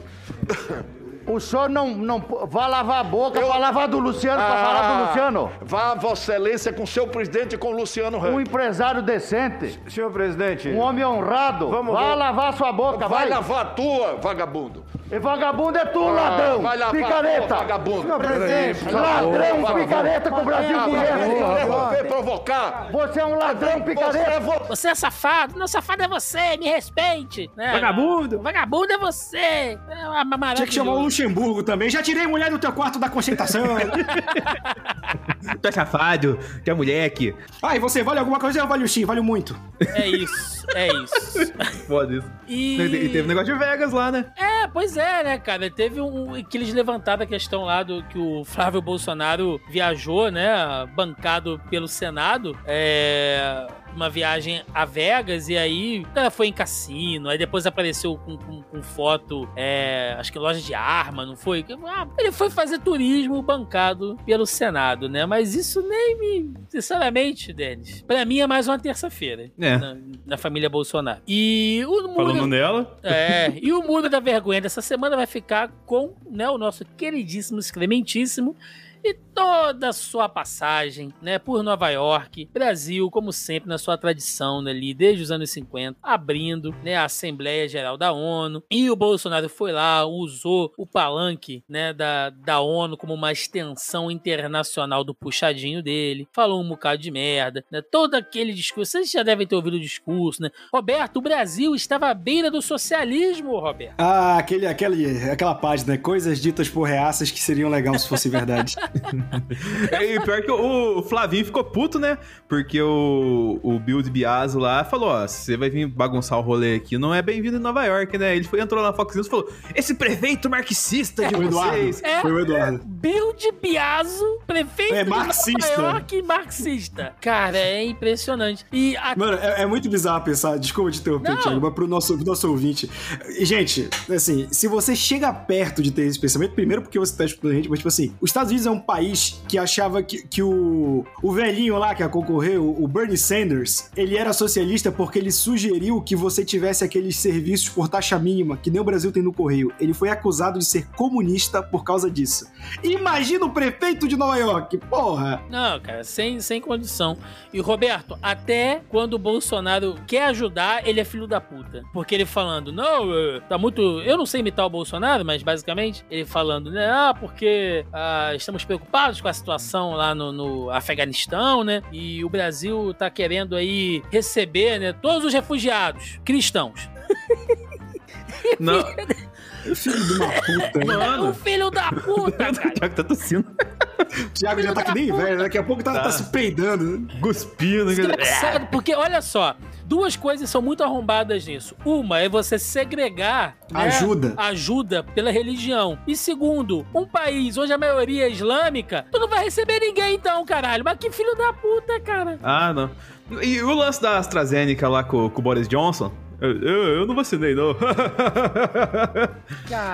O senhor não, não vá lavar a boca eu... para lavar do Luciano, ah, para falar do Luciano. Vá, Vossa Excelência, com seu presidente e com o Luciano Ramos. Um empresário decente. Senhor presidente. Um homem honrado. Vamos vá ver. lavar sua boca, vai. Vai lavar a tua, vagabundo. E vagabundo é tu, ah, ladrão! Vai lavar picareta! Tua, vagabundo! Presidente, ladrão, oh, picareta com o Brasil conhece! provocar! Você é um ladrão, picareta! Você, você é safado! Não, safado é você! Me respeite! Né? Vagabundo! Vagabundo é você! É Tinha que chamar o Luxemburgo também. Já tirei mulher do teu quarto da concentração! tu é safado! Tu é moleque! Ah, e você vale alguma coisa ou vale o X? Vale muito! É isso, é isso. Foda isso. E... e teve um negócio de Vegas lá, né? É, pois é é, né, cara? Teve um. que eles levantaram a questão lá do que o Flávio Bolsonaro viajou, né? Bancado pelo Senado. É uma viagem a Vegas e aí ela foi em cassino, aí depois apareceu com, com, com foto, é, acho que loja de arma, não foi? Ah, ele foi fazer turismo bancado pelo Senado, né? Mas isso nem me. Sinceramente, Denis, pra mim é mais uma terça-feira é. na, na, família Bolsonaro. E o muro, Falando nela? É, e o muro da vergonha dessa semana vai ficar com né, o nosso queridíssimo, excrementíssimo e toda a sua passagem, né, por Nova York, Brasil, como sempre, na sua tradição né, ali, desde os anos 50, abrindo, né, a Assembleia Geral da ONU, e o Bolsonaro foi lá, usou o palanque, né, da, da ONU como uma extensão internacional do puxadinho dele, falou um bocado de merda, né, todo aquele discurso, vocês já devem ter ouvido o discurso, né, Roberto, o Brasil estava à beira do socialismo, Roberto. Ah, aquele, aquele, aquela página, coisas ditas por reaças que seriam legal se fosse verdade. e pior que o Flavinho ficou puto, né? Porque o, o Bill de Biaso lá falou: ó, você vai vir bagunçar o rolê aqui, não é bem-vindo em Nova York, né? Ele foi, entrou na Fox News e falou: esse prefeito marxista de é, vocês. É, foi o Eduardo. Bill de Biaso, prefeito é, marxista. de Nova York marxista. Cara, é impressionante. E a... Mano, é, é, muito bizarro pensar, desculpa te interromper, Thiago, mas pro nosso, pro nosso ouvinte. Gente, assim, se você chega perto de ter esse pensamento, primeiro porque você tá escutando a gente, mas tipo assim, os Estados Unidos é um país que achava que, que o, o velhinho lá que ia concorrer, o, Bernie Sanders, ele era socialista porque ele sugeriu que você tivesse aqueles serviços por taxa mínima, que nem o Brasil tem no Correio. Ele foi acusado de ser comunista por causa disso. Imagina o prefeito de Nova York, porra! Não, cara, sem, sem condição. E Roberto, até quando o Bolsonaro quer ajudar, ele é filho da puta. Porque ele falando, não, eh, tá muito. Eu não sei imitar o Bolsonaro, mas basicamente ele falando, né? Ah, porque ah, estamos preocupados com a situação lá no, no Afeganistão, né? E o Brasil tá querendo aí receber, né? Todos os refugiados cristãos. Não, Filho de uma puta, hein? É um filho da puta, cara. Thiago tá tossindo. O Thiago já tá que nem velho, daqui a pouco tá, Tá. tá se peidando. né? Cuspindo. Desgraçado, porque olha só, duas coisas são muito arrombadas nisso. Uma é você segregar né, Ajuda. ajuda pela religião. E segundo, um país onde a maioria é islâmica, tu não vai receber ninguém então, caralho. Mas que filho da puta, cara. Ah, não. E o lance da AstraZeneca lá com, com o Boris Johnson? Eu, eu, eu não vacinei, não.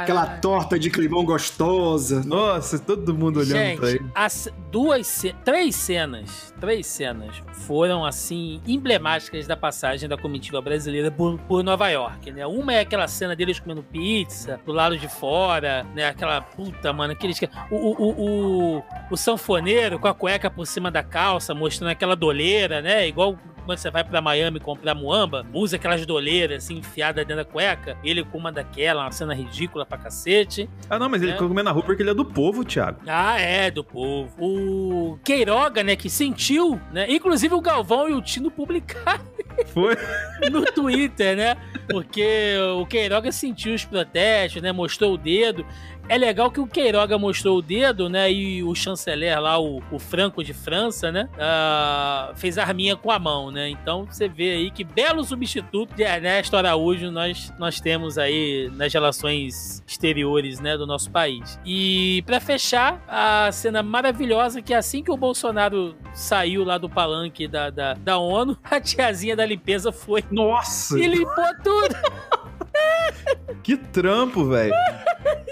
Aquela torta de climão gostosa. Nossa, todo mundo olhando pra Gente, ele. as duas, três cenas, três cenas foram assim emblemáticas da passagem da comitiva brasileira por, por Nova York, né? Uma é aquela cena deles comendo pizza do lado de fora, né? Aquela puta, mano, aqueles que- o, o, o, o, o sanfoneiro com a cueca por cima da calça, mostrando aquela doleira, né? Igual quando você vai pra Miami comprar muamba, usa aquelas doleiras assim enfiadas dentro da cueca, ele com uma daquela, uma cena ridícula pra cacete. Ah, não, mas ele É. ficou comendo na rua porque ele é do povo, Thiago. Ah, é, do povo. O Queiroga, né, que sentiu, né? Inclusive o Galvão e o Tino publicaram Foi. no Twitter, né? Porque o Queiroga sentiu os protestos, né? Mostrou o dedo. É legal que o Queiroga mostrou o dedo, né? E o chanceler lá, o, o Franco de França, né? ah, fez arminha com a mão, né? Então você vê aí que belo substituto de Ernesto Araújo nós, nós temos aí nas relações exteriores, né? Do nosso país. E pra fechar, a cena maravilhosa que assim que o Bolsonaro saiu lá do palanque da, da, da ONU, a tiazinha da limpeza foi Nossa, e limpou tudo. que trampo, velho.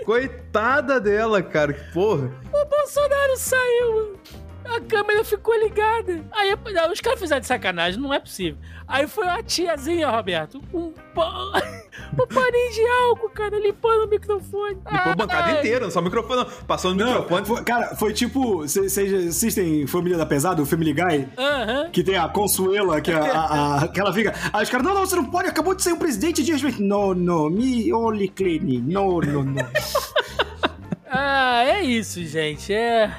Coitada dela, cara. Porra. O Bolsonaro saiu. A câmera ficou ligada. Aí os caras fizeram de sacanagem, não é possível. Aí foi uma tiazinha, Roberto, um, pa- um paninho de álcool, cara, limpando o microfone. Limpou a bancada Ai, inteira, não só o microfone. Passou no microfone. foi- cara, foi tipo. Vocês assistem Família da Pesada, o Family Guy? Aham. Que tem a Consuela, que, a, a- a- que ela fica. Aí os caras, não, não, você não pode, acabou de sair o presidente de. Não, não, me only clean. Não, não, não. Ah, é isso, gente. É,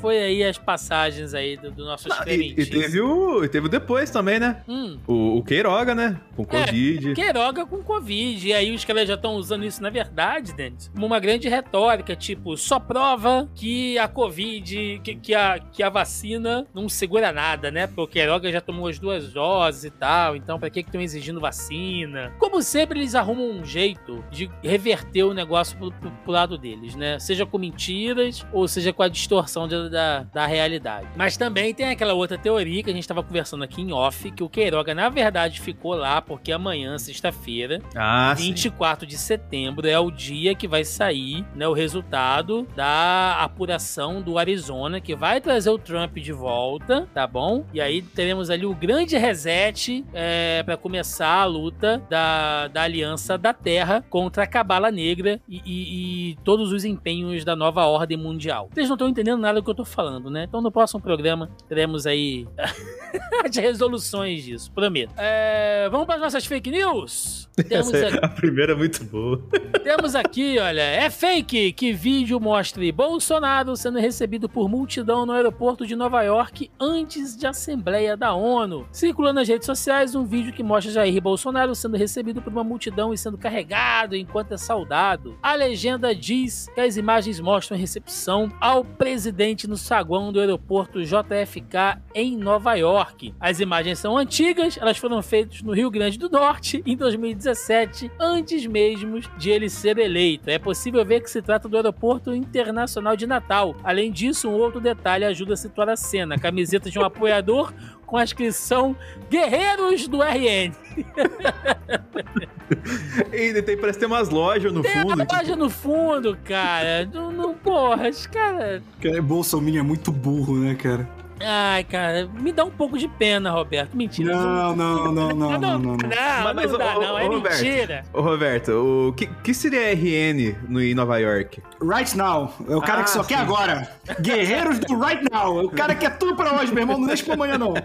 foi aí as passagens aí do, do nosso Ah, e, teve o, e teve o depois também, né? Hum. O, o Queiroga, né? Com É, Covid. Queiroga com Covid. E aí os caras já estão usando isso, na verdade, Denis, como uma grande retórica, tipo, só prova que a Covid, que, que a, que a vacina não segura nada, né? Porque o Queiroga já tomou as duas doses e tal, então pra que que estão exigindo vacina? Como sempre, eles arrumam um jeito de reverter o negócio pro, pro- pro lado deles, né? Seja com mentiras ou seja com a distorção de- da, da realidade. Mas também tem aquela outra teoria que a gente tava conversando aqui em off, que o Queiroga, na verdade, ficou lá porque amanhã, sexta-feira, Ah, sim. 24 de setembro é o dia que vai sair né, o resultado da apuração do Arizona, que vai trazer o Trump de volta, tá bom? E aí teremos ali o grande reset é, para começar a luta da, da Aliança da Terra contra a Cabala Negra e, e- e todos os empenhos da nova ordem mundial. Vocês não estão entendendo nada do que eu tô falando, né? Então no próximo programa teremos aí as resoluções disso, prometo. É, vamos para as nossas fake news? Temos Essa é- aqui- a primeira é muito boa. temos aqui, olha, é fake que vídeo mostre Bolsonaro sendo recebido por multidão no aeroporto de Nova York antes de Assembleia da ONU. Circula nas redes sociais um vídeo que mostra Jair Bolsonaro sendo recebido por uma multidão e sendo carregado enquanto é saudado. A legenda diz que as imagens mostram a recepção ao presidente no saguão do aeroporto JFK em Nova York. As imagens são antigas, elas foram feitas no Rio Grande do Norte em 2017, antes mesmo de ele ser eleito. É possível ver que se trata do Aeroporto Internacional de Natal. Além disso, um outro detalhe ajuda a situar a cena: a camiseta de um apoiador com a inscrição Guerreiros do RN. E ainda tem, parece ter umas lojas no Tem fundo. a tipo, loja no fundo, cara. Não, não porra, os caras. Cara, Bolsonaro é muito burro, né, cara? Ai, cara, me dá um pouco de pena, Roberto. Mentira. Não, não, não, não, não, não, não. não, Mas, não dá, não. É Roberto. mentira. Ô, Roberto, o que, que seria RN no, em Nova York? Right now. É o cara Ah, que só sim. quer agora. Guerreiros do right now. É o cara que quer tudo pra hoje, meu irmão. Não deixa pra amanhã, não.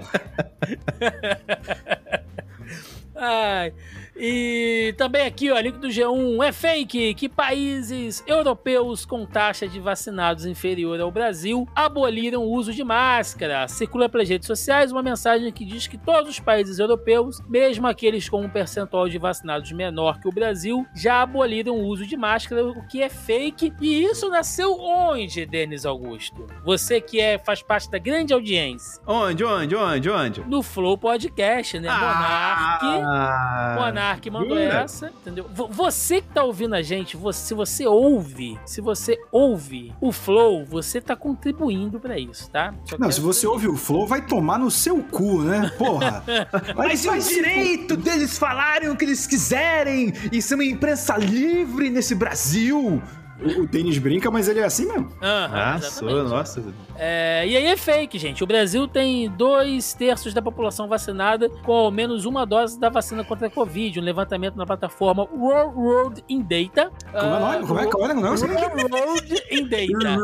Ai. E também aqui, ó, link do G1 é fake que países europeus com taxa de vacinados inferior ao Brasil aboliram o uso de máscara. Circula pelas redes sociais uma mensagem que diz que todos os países europeus, mesmo aqueles com um percentual de vacinados menor que o Brasil, já aboliram o uso de máscara, o que é fake. E isso nasceu onde, Denis Augusto? Você que é, faz parte da grande audiência. Onde, onde, onde, onde? No Flow Podcast, né? Monark. Ah, Monark mandou jura? essa, entendeu? Vo- Você que tá ouvindo a gente, você- se você ouve, se você ouve o Flow, você tá contribuindo pra isso, tá? Só Não, se você ouve o Flow, vai tomar no seu cu, né? Porra. Mas é o direito deles falarem o que eles quiserem e ser uma imprensa livre nesse Brasil. O, o Denis brinca, mas ele é assim mesmo. Aham, Ah, exatamente. sou, nossa. É, e aí é fake, gente. O Brasil tem dois terços da população vacinada com ao menos uma dose da vacina contra a Covid. Um levantamento na plataforma World Road in Data. Como é o nome? Como é, qual é o nome? World Road in Data.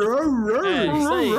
É, isso aí.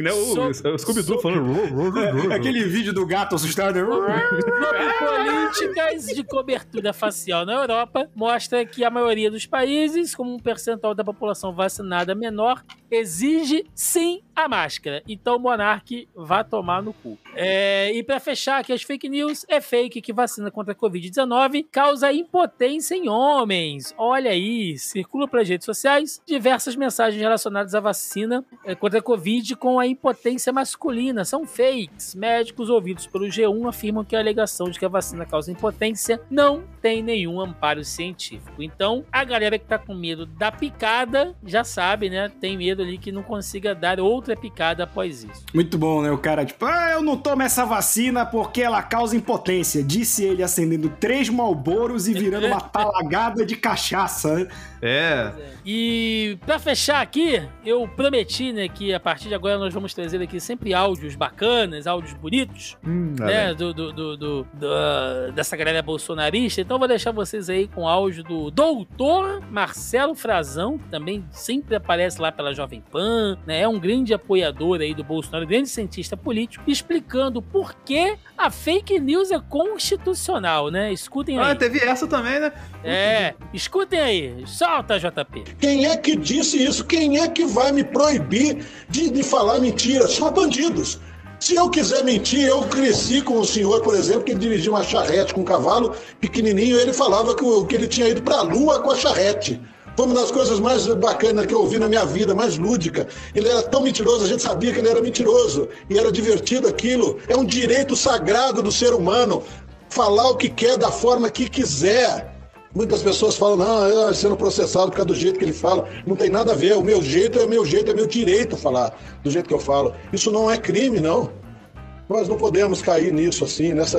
Né, o, So- o Scooby-Doo so- falando. Aquele vídeo do gato assustado. Sobre políticas de cobertura facial na Europa, mostra que a maioria dos países, com um percentual da população vacinada menor, exige sim a máscara. Então, Monark vá tomar no cu. É, e para fechar aqui as fake news, é fake que vacina contra a Covid-19 causa impotência em homens. Olha aí, circula pelas redes sociais diversas mensagens relacionadas à vacina é, contra a Covid com a impotência masculina. São fakes. Médicos ouvidos pelo G1 afirmam que a alegação de que a vacina causa impotência não tem nenhum amparo científico. Então, a galera que tá com medo da picada já sabe, né? Tem medo ali que não consiga dar outra picada após isso. Muito bom, né? O cara, tipo, ah, eu não tomo essa vacina porque ela causa impotência. Disse ele acendendo três malboros e virando uma talagada de cachaça. É. E pra fechar aqui, eu prometi, né, que a partir de agora nós vamos trazer aqui sempre áudios bacanas, áudios bonitos, Hum, né, do, do, do- do- do- dessa galera bolsonarista. Então eu vou deixar vocês aí com o áudio do doutor Marcelo Frazão, que também sempre aparece lá pela Jovem Pan, né, é um grande apoiador aí do Bolsonaro, grande cientista político, explicando por que a fake news é constitucional, né? Escutem Ah, aí. teve essa também, né? É, escutem aí. JP. Quem é que disse isso? Quem é que vai me proibir de, de falar mentira? Só bandidos. Se eu quiser mentir, eu cresci com o senhor, por exemplo, que dirigia uma charrete com um cavalo pequenininho, ele falava que, que ele tinha ido para a lua com a charrete. Foi uma das coisas mais bacanas que eu ouvi na minha vida, mais lúdica. Ele era tão mentiroso, a gente sabia que ele era mentiroso. E era divertido aquilo. É um direito sagrado do ser humano falar o que quer da forma que quiser. Muitas pessoas falam, não, eu sendo processado por causa do jeito que ele fala. Não tem nada a ver. O meu jeito é o meu jeito, é meu direito falar do jeito que eu falo. Isso não é crime, não. Nós não podemos cair nisso assim, nessa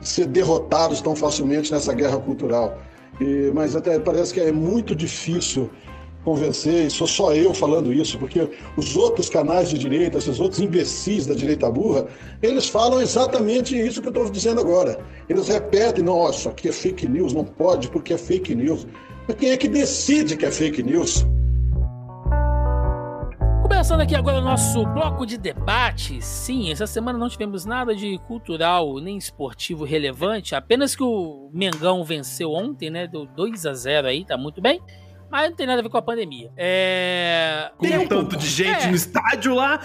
ser derrotados tão facilmente nessa guerra cultural. E- mas até parece que é muito difícil convencer, e sou só eu falando isso, porque os outros canais de direita, esses outros imbecis da direita burra, eles falam exatamente isso que eu estou dizendo agora. Eles repetem, ó, isso aqui é fake news, não pode porque é fake news. Mas quem é que decide que é fake news? Começando aqui agora o nosso bloco de debate. Sim, essa semana não tivemos nada de cultural nem esportivo relevante, apenas que o Mengão venceu ontem, né? Deu 2 a 0 aí, tá muito bem. Mas não tem nada a ver com a pandemia. É. Com Tem um tanto pouco- de gente É. no estádio lá.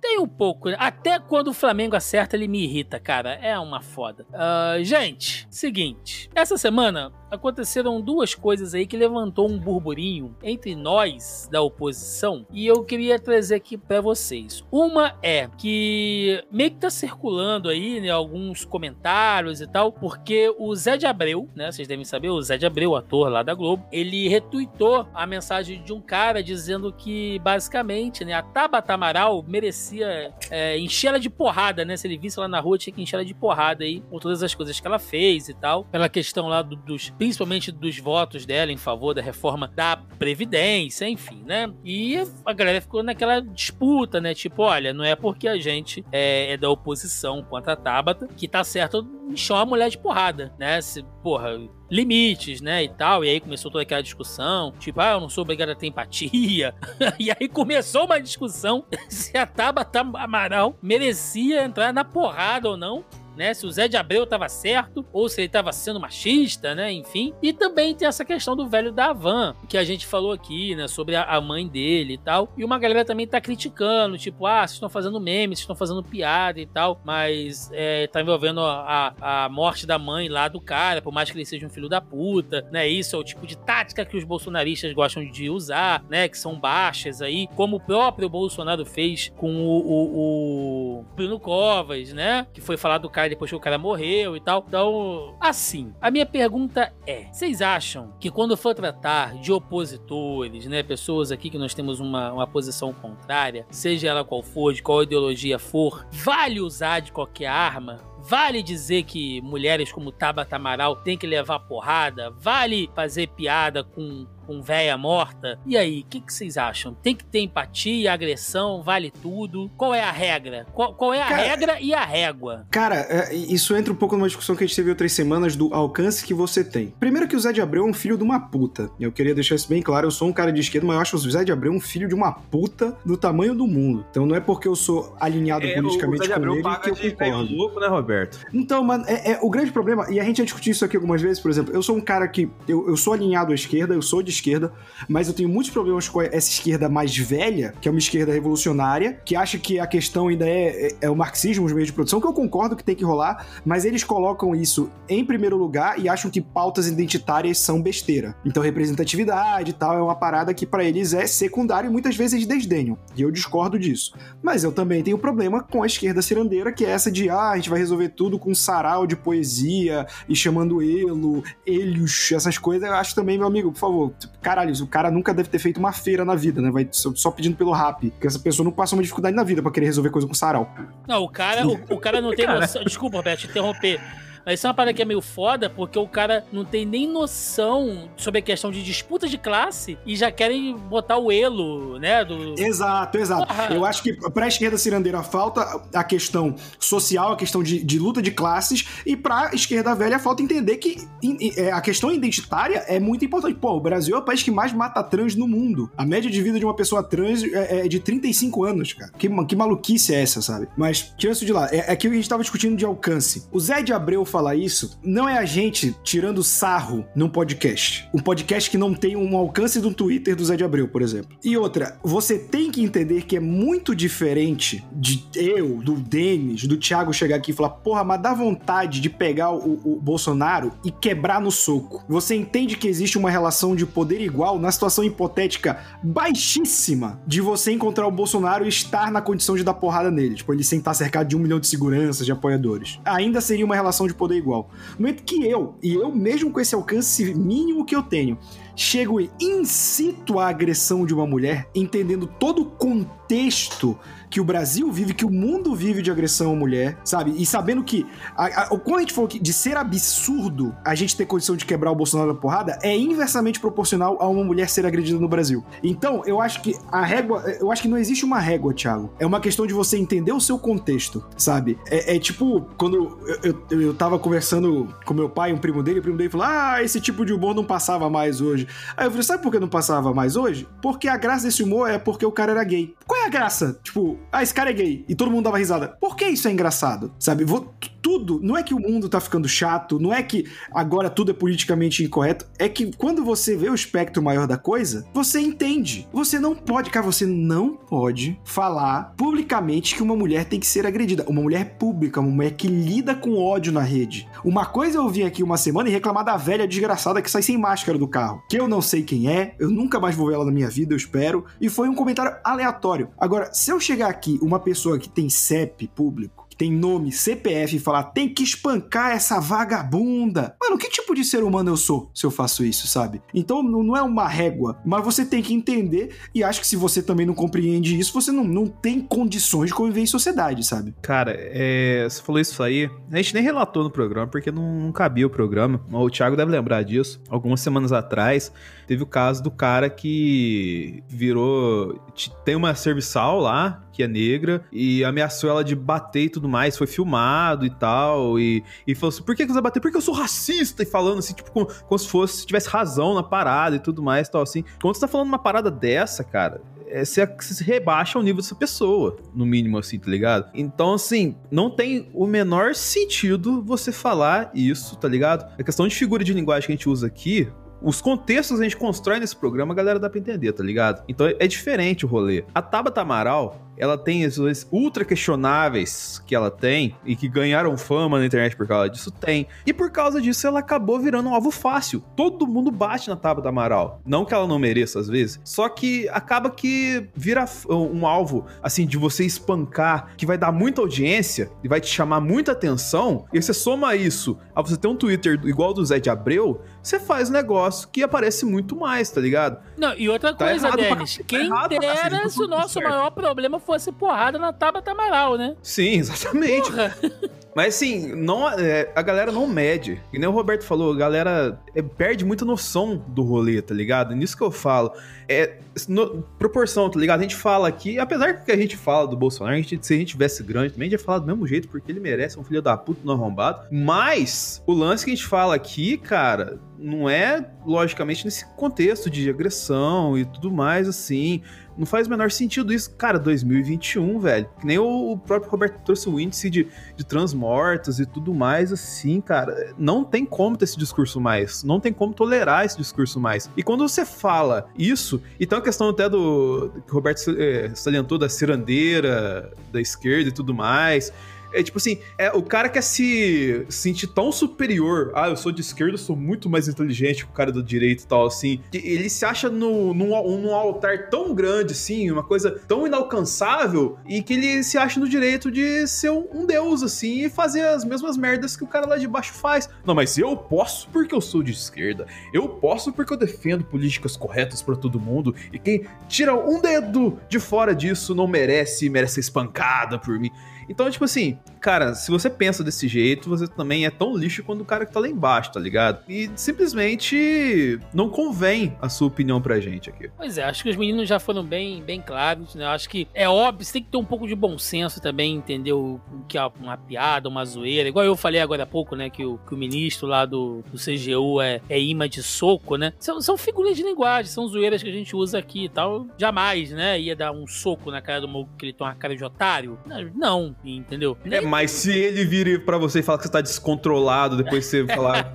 Tem um pouco. né? Até quando o Flamengo acerta, ele me irrita, cara. É uma foda. Ah, gente, seguinte. Essa semana aconteceram duas coisas aí que levantou um burburinho entre nós da oposição e eu queria trazer aqui pra vocês. Uma é que meio que tá circulando aí, né, alguns comentários e tal, porque o Zé de Abreu, né, vocês devem saber, o Zé de Abreu, ator lá da Globo, ele retuitou a mensagem de um cara dizendo que basicamente, né, a Tabata Amaral merecia é, encher ela de porrada, né? Se ele visse ela na rua, tinha que encher ela de porrada aí por todas as coisas que ela fez e tal. Pela questão lá do- dos principalmente dos votos dela em favor da reforma da Previdência, enfim, né? E a galera ficou naquela disputa, né? Tipo, olha, não é porque a gente é, é da oposição contra a Tabata que tá certo enxergar a mulher de porrada, né? Se, porra, limites, né, e tal. E aí começou toda aquela discussão, tipo, ah, eu não sou obrigado a ter empatia. e aí começou uma discussão se a Tabata Amaral merecia entrar na porrada ou não né? Se o Zé de Abreu estava certo ou se ele estava sendo machista, né? Enfim. E também tem essa questão do velho da van, que a gente falou aqui, né? Sobre a, mãe dele e tal. E uma galera também tá criticando, tipo, ah, vocês estão fazendo memes, vocês estão fazendo piada e tal, mas é, tá envolvendo a, a morte da mãe lá do cara, por mais que ele seja um filho da puta, né? Isso é o tipo de tática que os bolsonaristas gostam de usar, né? Que são baixas aí, como o próprio Bolsonaro fez com o, o, o Bruno Covas, né? Que foi falar do cara depois que o cara morreu e tal. Então, assim, a minha pergunta é: vocês acham que quando for tratar de opositores, né, pessoas aqui que nós temos uma, uma posição contrária, seja ela qual for, de qual ideologia for, vale usar de qualquer arma? Vale dizer que mulheres como Tabata Amaral têm que levar porrada? Vale fazer piada com com véia morta. E aí, o que, que, vocês acham? Tem que ter empatia, agressão, vale tudo? Qual é a regra? Qual, qual é a cara, regra e a régua? Cara, é, isso entra um pouco numa discussão que a gente teve outras semanas do alcance que você tem. Primeiro que o Zé de Abreu é um filho de uma puta. Eu queria deixar isso bem claro. Eu sou um cara de esquerda, mas eu acho o Zé de Abreu um filho de uma puta do tamanho do mundo. Então não é porque eu sou alinhado é, politicamente com ele que eu concordo. Louco, né, Roberto? Então, mano, é, é, o grande problema, e a gente já discutiu isso aqui algumas vezes, por exemplo, eu sou um cara que. Eu, eu sou alinhado à esquerda, eu sou de esquerda, mas eu tenho muitos problemas com essa esquerda mais velha, que é uma esquerda revolucionária, que acha que a questão ainda é, é, é o marxismo, os meios de produção, que eu concordo que tem que rolar, mas eles colocam isso em primeiro lugar e acham que pautas identitárias são besteira. Então, representatividade e tal é uma parada que para eles é secundária e muitas vezes desdenham. E eu discordo disso. Mas eu também tenho problema com a esquerda cirandeira, que é essa de, ah, a gente vai resolver tudo com um sarau de poesia e chamando elo, elhos, essas coisas. Eu acho também, meu amigo, por favor, caralho, o cara nunca deve ter feito uma feira na vida, né? Vai só pedindo pelo rap. Porque essa pessoa não passa uma dificuldade na vida para querer resolver coisa com sarau. Não, o cara, o, o cara não tem noção. Desculpa, Roberto, te interromper. Mas isso é uma parada que é meio foda, porque o cara não tem nem noção sobre a questão de disputa de classe e já querem botar o elo, né? Do... Exato, exato. Porra. Eu acho que pra esquerda cirandeira falta a questão social, a questão de, de luta de classes, e pra esquerda velha falta entender que é, a questão identitária é muito importante. Pô, o Brasil é o país que mais mata trans no mundo. A média de vida de uma pessoa trans é, é de 35 anos, cara. Que, que maluquice é essa, sabe? Mas, tirando isso de lá, é, é que a gente tava discutindo de alcance. O Zé de Abreu falar isso, não é a gente tirando sarro num podcast. Um podcast que não tem um alcance do Twitter do Zé de Abreu, por exemplo. E outra, você tem que entender que é muito diferente de eu, do Denis, do Thiago chegar aqui e falar, porra, mas dá vontade de pegar o, o Bolsonaro e quebrar no soco. Você entende que existe uma relação de poder igual na situação hipotética baixíssima de você encontrar o Bolsonaro e estar na condição de dar porrada nele. Tipo, ele sem estar cercado de um milhão de seguranças, de apoiadores. Ainda seria uma relação de poder igual. No momento que eu, e eu mesmo com esse alcance mínimo que eu tenho, chego e incito a agressão de uma mulher, entendendo todo o contexto que o Brasil vive, que o mundo vive de agressão à mulher, sabe? E sabendo que, a, a, quando a gente falou de ser absurdo a gente ter condição de quebrar o Bolsonaro na porrada, é inversamente proporcional a uma mulher ser agredida no Brasil. Então, eu acho que a régua, eu acho que não existe uma régua, Thiago. É uma questão de você entender o seu contexto, sabe? É, é tipo, quando eu, eu, eu tava conversando com meu pai, um primo dele, o primo dele falou: Ah, esse tipo de humor não passava mais hoje. Aí eu falei: Sabe por que não passava mais hoje? Porque a graça desse humor é porque o cara era gay. Qual é a graça? Tipo, ah, esse cara é gay. E todo mundo dava risada. Por que isso é engraçado? Sabe? Vou, tudo. Não é que o mundo tá ficando chato, não é que agora tudo é politicamente incorreto. É que quando você vê o espectro maior da coisa, você entende. Você não pode, cara, você não pode falar publicamente que uma mulher tem que ser agredida. Uma mulher pública, uma mulher que lida com ódio na rede. Uma coisa eu vim aqui uma semana e reclamar da velha desgraçada que sai sem máscara do carro. Que eu não sei quem é, eu nunca mais vou ver ela na minha vida, eu espero. E foi um comentário aleatório. Agora, se eu chegar aqui, uma pessoa que tem CEP público, tem nome, CPF e falar tem que espancar essa vagabunda. Mano, que tipo de ser humano eu sou se eu faço isso, sabe? Então não é uma régua, mas você tem que entender e acho que se você também não compreende isso, você não, não tem condições de conviver em sociedade, sabe? Cara, é, você falou isso aí. A gente nem relatou no programa, porque não, não cabia o programa. O Thiago deve lembrar disso. Algumas semanas atrás, teve o caso do cara que virou. Tem uma serviçal lá, que é negra, e ameaçou ela de bater e tudo mais. Foi filmado e tal. E, e falou assim: por que você vai bater? Porque eu sou racista. E falando assim, tipo, como, como se fosse, se tivesse razão na parada e tudo mais, tal assim. Quando você tá falando uma parada dessa, cara, é, você, você rebaixa o nível dessa pessoa, no mínimo, assim, tá ligado? Então, assim, não tem o menor sentido você falar isso, tá ligado? A questão de figura de linguagem que a gente usa aqui. Os contextos que a gente constrói nesse programa, a galera dá pra entender, tá ligado? Então é diferente o rolê. A Tabata Amaral, ela tem esses ultra questionáveis que ela tem e que ganharam fama na internet por causa disso, tem. E por causa disso, ela acabou virando um alvo fácil. Todo mundo bate na Tabata Amaral. Não que ela não mereça às vezes, só que acaba que vira um alvo, assim, de você espancar, que vai dar muita audiência e vai te chamar muita atenção. E você soma isso a você ter um Twitter igual do Zé de Abreu, você faz um negócio que aparece muito mais, tá ligado? Não, e outra Tá coisa, errado Denis, tá quem errado pra cacete, dera tá se o nosso certo. maior problema fosse porrada na Tabata Amaral, né? Sim, exatamente. Porra. Mas assim, não, é, a galera não mede. E nem o Roberto falou, a galera é, perde muita noção do rolê, tá ligado? Nisso que eu falo. É no- proporção, tá ligado? A gente fala aqui, apesar que a gente fala do Bolsonaro, a gente, se a gente tivesse grande também, a gente ia falar do mesmo jeito, porque ele merece é um filho da puta no arrombado. Mas o lance que a gente fala aqui, cara, não é logicamente nesse contexto de agressão e tudo mais, assim. Não faz o menor sentido isso. Cara, 2021, velho. Que nem o, o próprio Roberto trouxe o índice de, de transmortos e tudo mais, assim, cara. Não tem como ter esse discurso mais. Não tem como tolerar esse discurso mais. E quando você fala isso, então a questão até do. que o Roberto eh, salientou da cirandeira, da esquerda e tudo mais. É tipo assim, é, o cara quer se sentir tão superior. Ah, eu sou de esquerda, eu sou muito mais inteligente que o cara do direito e tal, assim. que Ele se acha no, num, num altar tão grande, assim, uma coisa tão inalcançável, e que ele se acha no direito de ser um, um deus, assim, e fazer as mesmas merdas que o cara lá de baixo faz. Não, mas eu posso porque eu sou de esquerda. Eu posso porque eu defendo políticas corretas pra todo mundo. E quem tira um dedo de fora disso não merece, merece espancada por mim. Então, tipo assim, cara, se você pensa desse jeito, você também é tão lixo quanto o cara que tá lá embaixo, tá ligado? E simplesmente não convém a sua opinião pra gente aqui. Pois é, acho que os meninos já foram bem, bem claros, né? Acho que é óbvio, você tem que ter um pouco de bom senso também, entender o que é uma piada, uma zoeira. Igual eu falei agora há pouco, né? Que o, que o ministro lá do, do CGU é, é imã de soco, né? São, são figuras de linguagem, são zoeiras que a gente usa aqui e tal. Jamais, né? Ia dar um soco na cara do maluco que ele tem uma cara de otário. Não, entendeu? É, mas se ele vir pra você e falar que você tá descontrolado, depois você falar.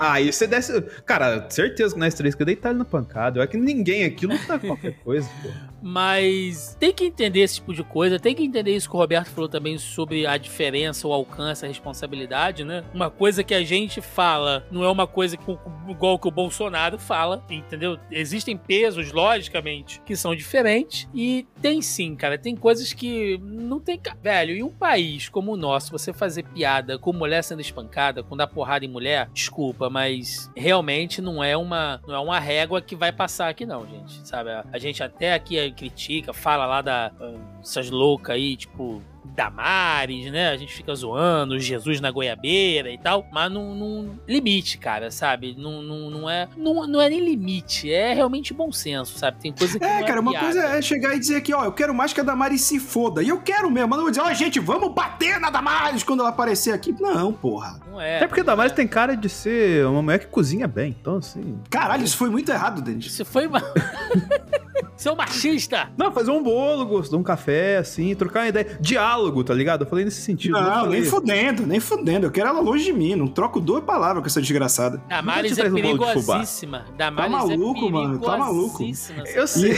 Aí você desce. Cara, certeza que nós três que deitar ele na pancada. É que ninguém aqui luta qualquer coisa, pô. Mas tem que entender esse tipo de coisa, tem que entender isso que o Roberto falou também sobre a diferença, o alcance, a responsabilidade, né? Uma coisa que a gente fala não é uma coisa que, igual que o Bolsonaro fala, entendeu? Existem pesos, logicamente, que são diferentes e tem sim, cara, tem coisas que não tem. ca- Em um país como o nosso, você fazer piada com mulher sendo espancada, com dar porrada em mulher, desculpa, mas realmente não é uma, não é uma régua que vai passar aqui, não, gente. Sabe? A, gente até aqui critica, fala lá da essas loucas aí, tipo. Damares, né? A gente fica zoando, Jesus na goiabeira e tal, mas não, não- limite, cara, sabe? Não, não, não é não, não é nem limite, é realmente bom senso, sabe? Tem coisa que É, não cara, uma piada. coisa é chegar e dizer aqui, ó, eu quero mais que a Damares se foda. E eu quero mesmo. Mas não vou dizer, ó, gente, vamos bater na Damares quando ela aparecer aqui. Não, porra. Não é. Até porque Damares tem cara de ser uma mulher que cozinha bem. Então, assim. Caralho, isso foi muito errado, Denis. Você foi uma... Seu machista! Não, fazer um bolo, gostar um café, assim, trocar uma ideia. Diálogo, tá ligado? Eu falei nesse sentido. Não, falei- nem fudendo, nem fudendo. Eu quero ela longe de mim. Não troco duas palavras com essa desgraçada. Damares te é perigosíssima. Damares Tá maluco, é mano, tá maluco. Eu sei.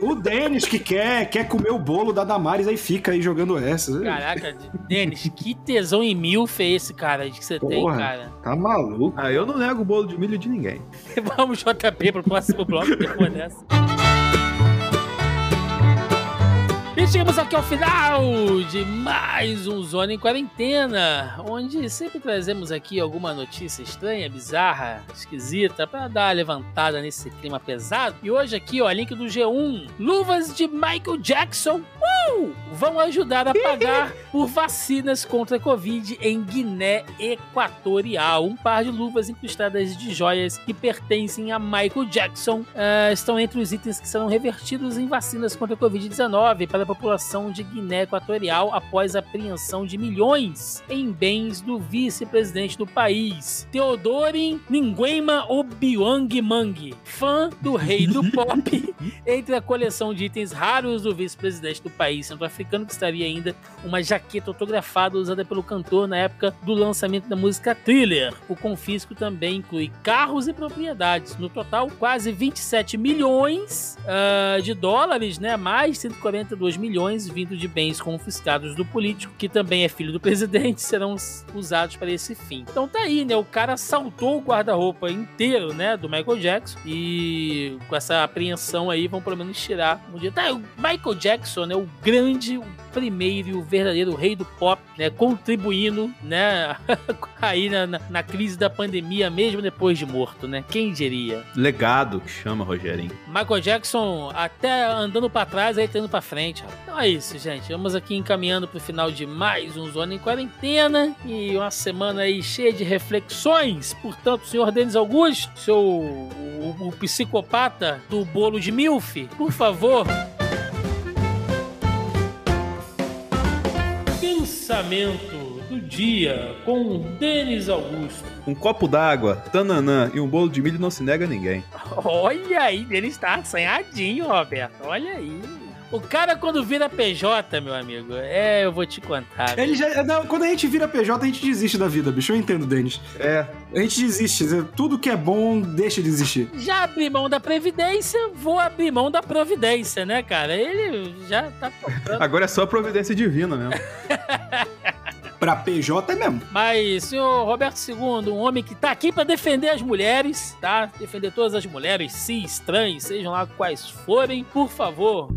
O Denis que quer, quer comer o bolo da Damares, aí fica aí jogando essa. Caraca, Denis, que tesão em mil foi esse, cara, que você tem, cara. Tá maluco. Ah, eu não nego o bolo de milho de ninguém. Vamos, JP, pro próximo bloco depois dessa. E chegamos aqui ao final de mais um Zona em Quarentena, onde sempre trazemos aqui alguma notícia estranha, bizarra, esquisita, para dar uma levantada nesse clima pesado. E hoje aqui, ó, link do G1, luvas de Michael Jackson uh, vão ajudar a pagar por vacinas contra a Covid em Guiné Equatorial. Um par de luvas incrustadas de joias que pertencem a Michael Jackson ah, estão entre os itens que serão revertidos em vacinas contra a Covid-19 para a população de Guiné Equatorial após a apreensão de milhões em bens do vice-presidente do país, Teodorin Nguema Obiang Mang, fã do rei do pop, entre a coleção de itens raros do vice-presidente do país centro-africano, que estaria ainda uma jaqueta autografada usada pelo cantor na época do lançamento da música Thriller. O confisco também inclui carros e propriedades. No total, quase 27 milhões ah, de dólares, né? Mais 142 milhões vindo de bens confiscados do político, que também é filho do presidente, serão usados para esse fim. Então tá aí, né? O cara assaltou o guarda-roupa inteiro, né? Do Michael Jackson. E com essa apreensão aí, vão pelo menos tirar um dia. Tá, o Michael Jackson, né? O grande, o primeiro e o verdadeiro rei do pop, né? Contribuindo, né? aí na, na, na crise da pandemia, mesmo depois de morto, né? Quem diria? Legado que chama, Rogerinho. Michael Jackson até andando pra trás, aí tá indo pra frente. ó. Então é isso, gente. Vamos aqui encaminhando pro final de mais um Zona em Quarentena e uma semana aí cheia de reflexões. Portanto, senhor Denis Augusto, seu o, o psicopata do bolo de milf, por favor. Pensamento do dia com Denis Augusto. Um copo d'água, tananã e um bolo de milho não se nega a ninguém. Olha aí, ele está assanhadinho, Roberto. Olha aí. O cara, quando vira PJ, meu amigo, é, eu vou te contar. Ele já, não, quando a gente vira PJ, a gente desiste da vida, bicho. Eu entendo, Denis. É, A gente desiste. Tudo que é bom, deixa de existir. Já abri mão da Previdência, vou abrir mão da Providência, né, cara? Ele já tá comprando. agora é só providência divina mesmo. Pra PJ é mesmo. Mas, senhor Roberto II, um homem que tá aqui pra defender as mulheres, tá? Defender todas as mulheres, cis, trans, sejam lá quais forem, por favor.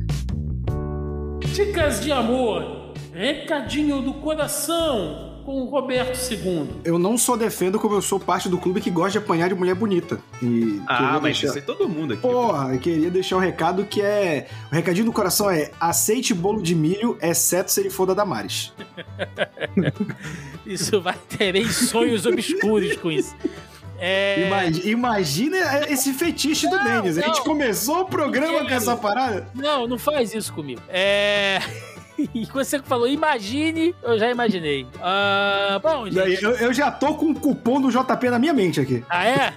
Dicas de amor, recadinho do coração com o Roberto II. Eu não só defendo, como eu sou parte do clube que gosta de apanhar de mulher bonita. E Ah, mas deixar- isso aí todo mundo aqui. Porra, eu queria deixar um recado que é. O recadinho do coração é: aceite bolo de milho, exceto se ele for da Damares. Isso vai ter sonhos obscuros com isso. É... Imagi- Imagina esse fetiche do Não, Denis. A gente começou o programa com essa parada. Não, não faz isso comigo. É. E você falou imagine, eu já imaginei. Ah, bom, gente. Eu, eu já tô com o cupom do JP na minha mente aqui. Ah, é?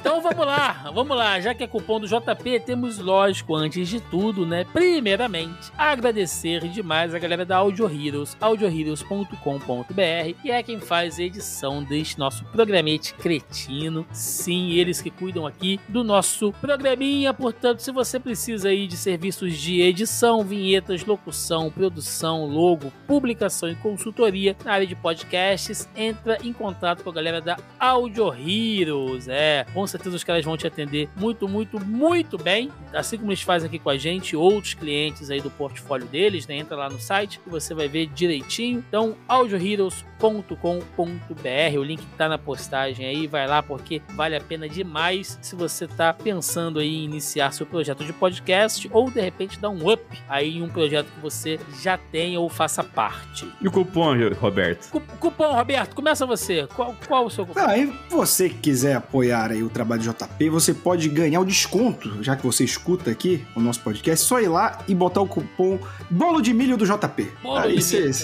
Então vamos lá, vamos lá. Já que é cupom do JP, temos, lógico, antes de tudo, né? Primeiramente, agradecer demais a galera da Audio Heroes, audioheroes.com.br, que é quem faz a edição deste nosso programete cretino. Sim, eles que cuidam aqui do nosso programinha. Portanto, se você precisa aí de serviços de edição, vinhetas, locução, produção, logo, publicação e consultoria na área de podcasts, entra em contato com a galera da Audio Heroes. É, com certeza os caras vão te atender muito, muito, muito bem. Assim como eles fazem aqui com a gente, outros clientes aí do portfólio deles, né? Entra lá no site que você vai ver direitinho. Então, audioheroes.com.br, o link tá na postagem aí, vai lá porque vale a pena demais se você tá pensando aí em iniciar seu projeto de podcast ou de repente dar um up aí em um projeto que você já tenha ou faça parte. E o cupom, Roberto? Cu- Cupom, Roberto, começa você. Qual, qual o seu cupom? Ah, e você que quiser apoiar aí o trabalho do JP, você pode ganhar o desconto, já que você escuta aqui o nosso podcast, é só ir lá e botar o cupom bolo de milho do JP. Bolo Aí de milho.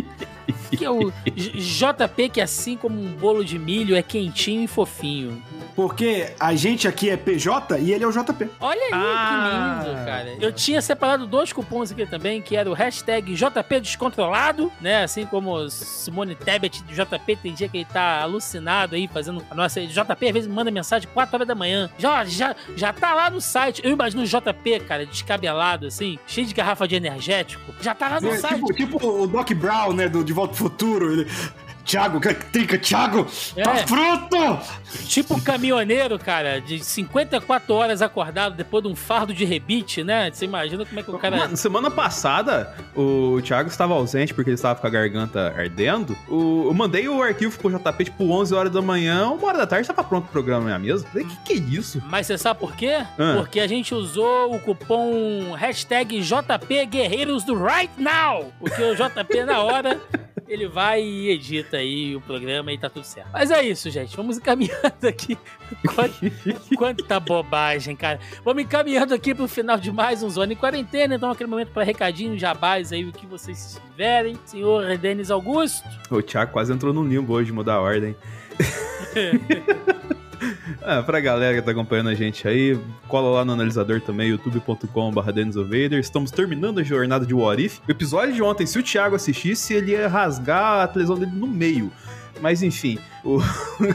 Que é o JP, que assim como um bolo de milho, é quentinho e fofinho. Porque a gente aqui é PJ e ele é o JP. Olha aí, Ah. que lindo, cara. Eu tinha separado dois cupons aqui também, que era o hashtag JP Descontrolado, né? Assim como Simone Tebet do JP, tem dia que ele tá alucinado aí, fazendo a nossa... JP às vezes manda mensagem 4 horas da manhã. Já, já, já tá lá no site. Eu imagino o JP, cara, descabelado, assim, cheio de garrafa de energético. Já tá lá no É, site. tipo, tipo o Doc Brown, né, do De Volta pro Futuro. Ele... Thiago, trinca, Thiago, tá É. fruto! Tipo um caminhoneiro, cara, de 54 horas acordado depois de um fardo de rebite, né? Você imagina como é que o cara. Mano, semana passada, o Thiago estava ausente porque ele estava com a garganta ardendo. O, eu mandei o arquivo pro JP, tipo, 11 horas da manhã, uma hora da tarde, estava pronto o programa na minha mesa. Falei, que que é isso? Mas você sabe por quê? Ah. Porque a gente usou o cupom hashtag JP Guerreiros do Right Now. Porque o JP, na hora, ele vai e edita aí o programa e tá tudo certo. Mas é isso, gente. Vamos encaminhando aqui. Quanta, quanta bobagem, cara. Vamos encaminhando aqui pro final de mais um Zona em Quarentena. Então, aquele momento para recadinho, jabás aí, o que vocês tiverem. Senhor Denis Augusto. O Thiago quase entrou no limbo hoje mudar a ordem. Ah, pra galera que tá acompanhando a gente aí, cola lá no analisador também, youtube.com.br DenisOvader. Estamos terminando a jornada de What If. O episódio de ontem, se o Thiago assistisse, ele ia rasgar a televisão dele no meio. Mas enfim, o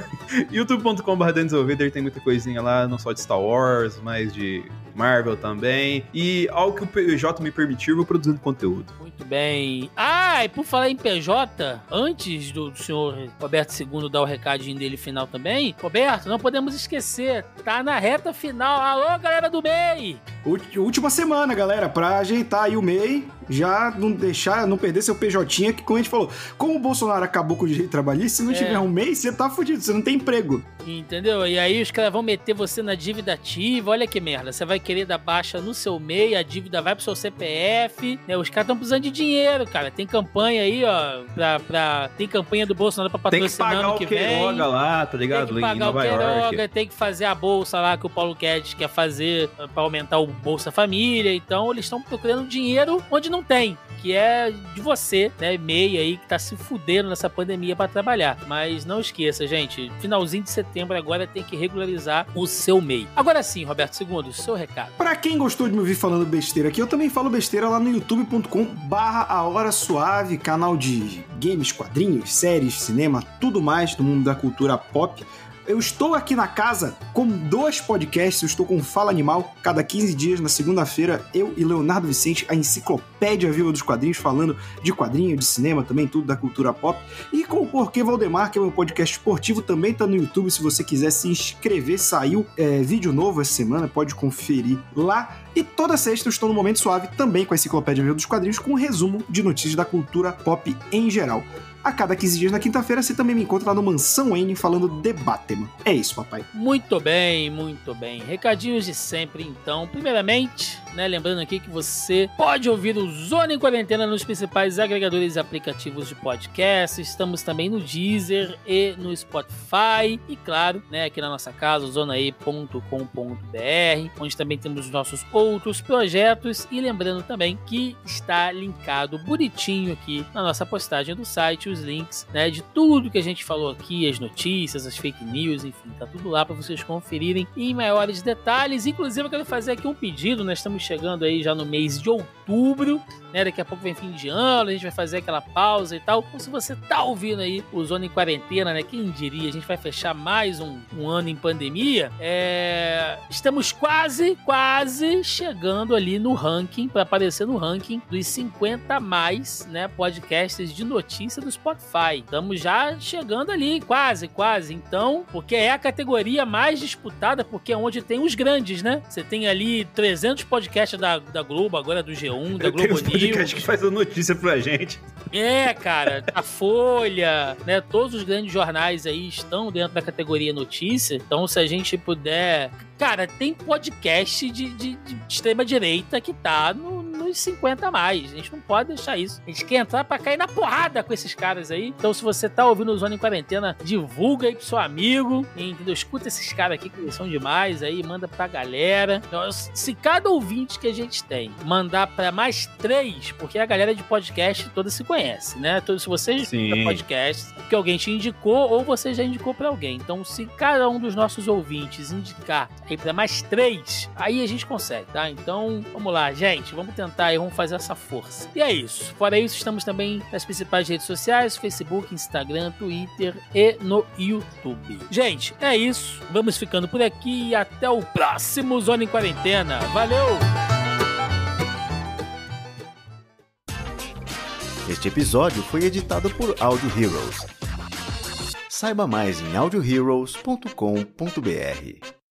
youtube.com.br DenisOvader tem muita coisinha lá, não só de Star Wars, mas de Marvel também. E ao que o PJ me permitir, eu vou produzindo conteúdo. Muito bem. Ah, e por falar em PJ, antes do senhor Roberto II dar o recadinho dele final também, Roberto, não podemos esquecer, tá na reta final. Alô, galera do MEI! Última semana, galera, pra ajeitar aí o MEI, já não deixar, não perder seu PJ, que como a gente falou, como o Bolsonaro acabou com o direito trabalhista, se não É. tiver um MEI, você tá fudido, você não tem emprego. Entendeu? E aí os caras vão meter você na dívida ativa. Olha que merda. Você vai querer dar baixa no seu MEI, a dívida vai pro seu CPF. Né? Os caras estão precisando de dinheiro, cara. Tem campanha aí, ó. Pra, pra- Tem campanha do Bolsonaro pra Tem que patrocinar pagar o que vem. Queiroga lá, tá ligado? Tem que pagar o. Queiroga, tem que fazer a bolsa lá que o Paulo Guedes quer fazer eh, pra aumentar o Bolsa Família. Então eles estão procurando dinheiro onde não tem, que é de você, né? MEI aí que tá se fudendo nessa pandemia pra trabalhar. Mas não esqueça, gente, finalzinho de setembro agora tem que regularizar o seu MEI. Agora sim, Roberto II, seu recado. Pra quem gostou de me ouvir falando besteira aqui, eu também falo besteira lá no youtube.com barra a hora suave, canal de games, quadrinhos, séries, cinema, tudo mais do mundo da cultura pop. Eu estou aqui na casa com dois podcasts, eu estou com Fala Animal, cada 15 dias, na segunda-feira, eu e Leonardo Vicente, a enciclopédia viva dos quadrinhos, falando de quadrinho, de cinema, também tudo da cultura pop. E com o Porquê Valdemar, que é meu podcast esportivo, também tá no YouTube, se você quiser se inscrever, saiu é, vídeo novo essa semana, pode conferir lá. E toda sexta eu estou no Momento Suave, também com a Enciclopédia Viva dos Quadrinhos, com um resumo de notícias da cultura pop em geral. A cada 15 dias na quinta-feira você também me encontra lá no Mansão N falando de Batman. É isso, papai. Muito bem, muito bem. Recadinhos de sempre, então. Primeiramente, né, lembrando aqui que você pode ouvir o Zona em Quarentena nos principais agregadores e aplicativos de podcast. Estamos também no Deezer e no Spotify. E claro, né, aqui na nossa casa, zonae.com.br, onde também temos os nossos outros projetos. E lembrando também que está linkado bonitinho aqui na nossa postagem do site os links né, de tudo que a gente falou aqui, as notícias, as fake news, enfim, tá tudo lá para vocês conferirem em maiores detalhes. Inclusive, eu quero fazer aqui um pedido, nós estamos chegando aí já no mês de outubro, né? Daqui a pouco vem fim de ano, a gente vai fazer aquela pausa e tal. Então, se você tá ouvindo aí o Zona em Quarentena, né? Quem diria, a gente vai fechar mais um, um ano em pandemia. É... Estamos quase, quase chegando ali no ranking, para aparecer no ranking dos 50 mais, né? Podcasts de notícia do Spotify. Estamos já chegando ali, quase, quase. Então, porque é a categoria mais disputada, porque é onde tem os grandes, né? Você tem ali 300 podcasts da, da Globo, agora do G1, da Globo News. podcasts que faz a notícia pra gente. É, cara, a Folha, né? Todos os grandes jornais aí estão dentro da categoria notícia. Então, se a gente puder. Cara, tem podcast de, de, de extrema-direita que tá no, nos 50 a mais. A gente não pode deixar isso. A gente quer entrar pra cair na porrada com esses caras aí. Então, se você tá ouvindo o Zona em Quarentena, divulga aí pro seu amigo. Entendeu? Escuta esses caras aqui que eles são demais aí, manda pra galera. Então, se cada ouvinte que a gente tem mandar pra mais três, porque a galera de podcast toda se conhece, né? Então, se você escuta podcast que alguém te indicou ou você já indicou pra alguém. Então, se cada um dos nossos ouvintes indicar aí pra mais três, aí a gente consegue, tá? Então, vamos lá, gente, vamos tentar aí, vamos fazer essa força. E é isso. Fora isso, estamos também nas principais redes sociais, Facebook, Instagram, Twitter e no YouTube. Gente, é isso. Vamos ficando por aqui e até o próximo Zona em Quarentena. Valeu! Este episódio foi editado por Audio Heroes. Saiba mais em audioheroes.com.br.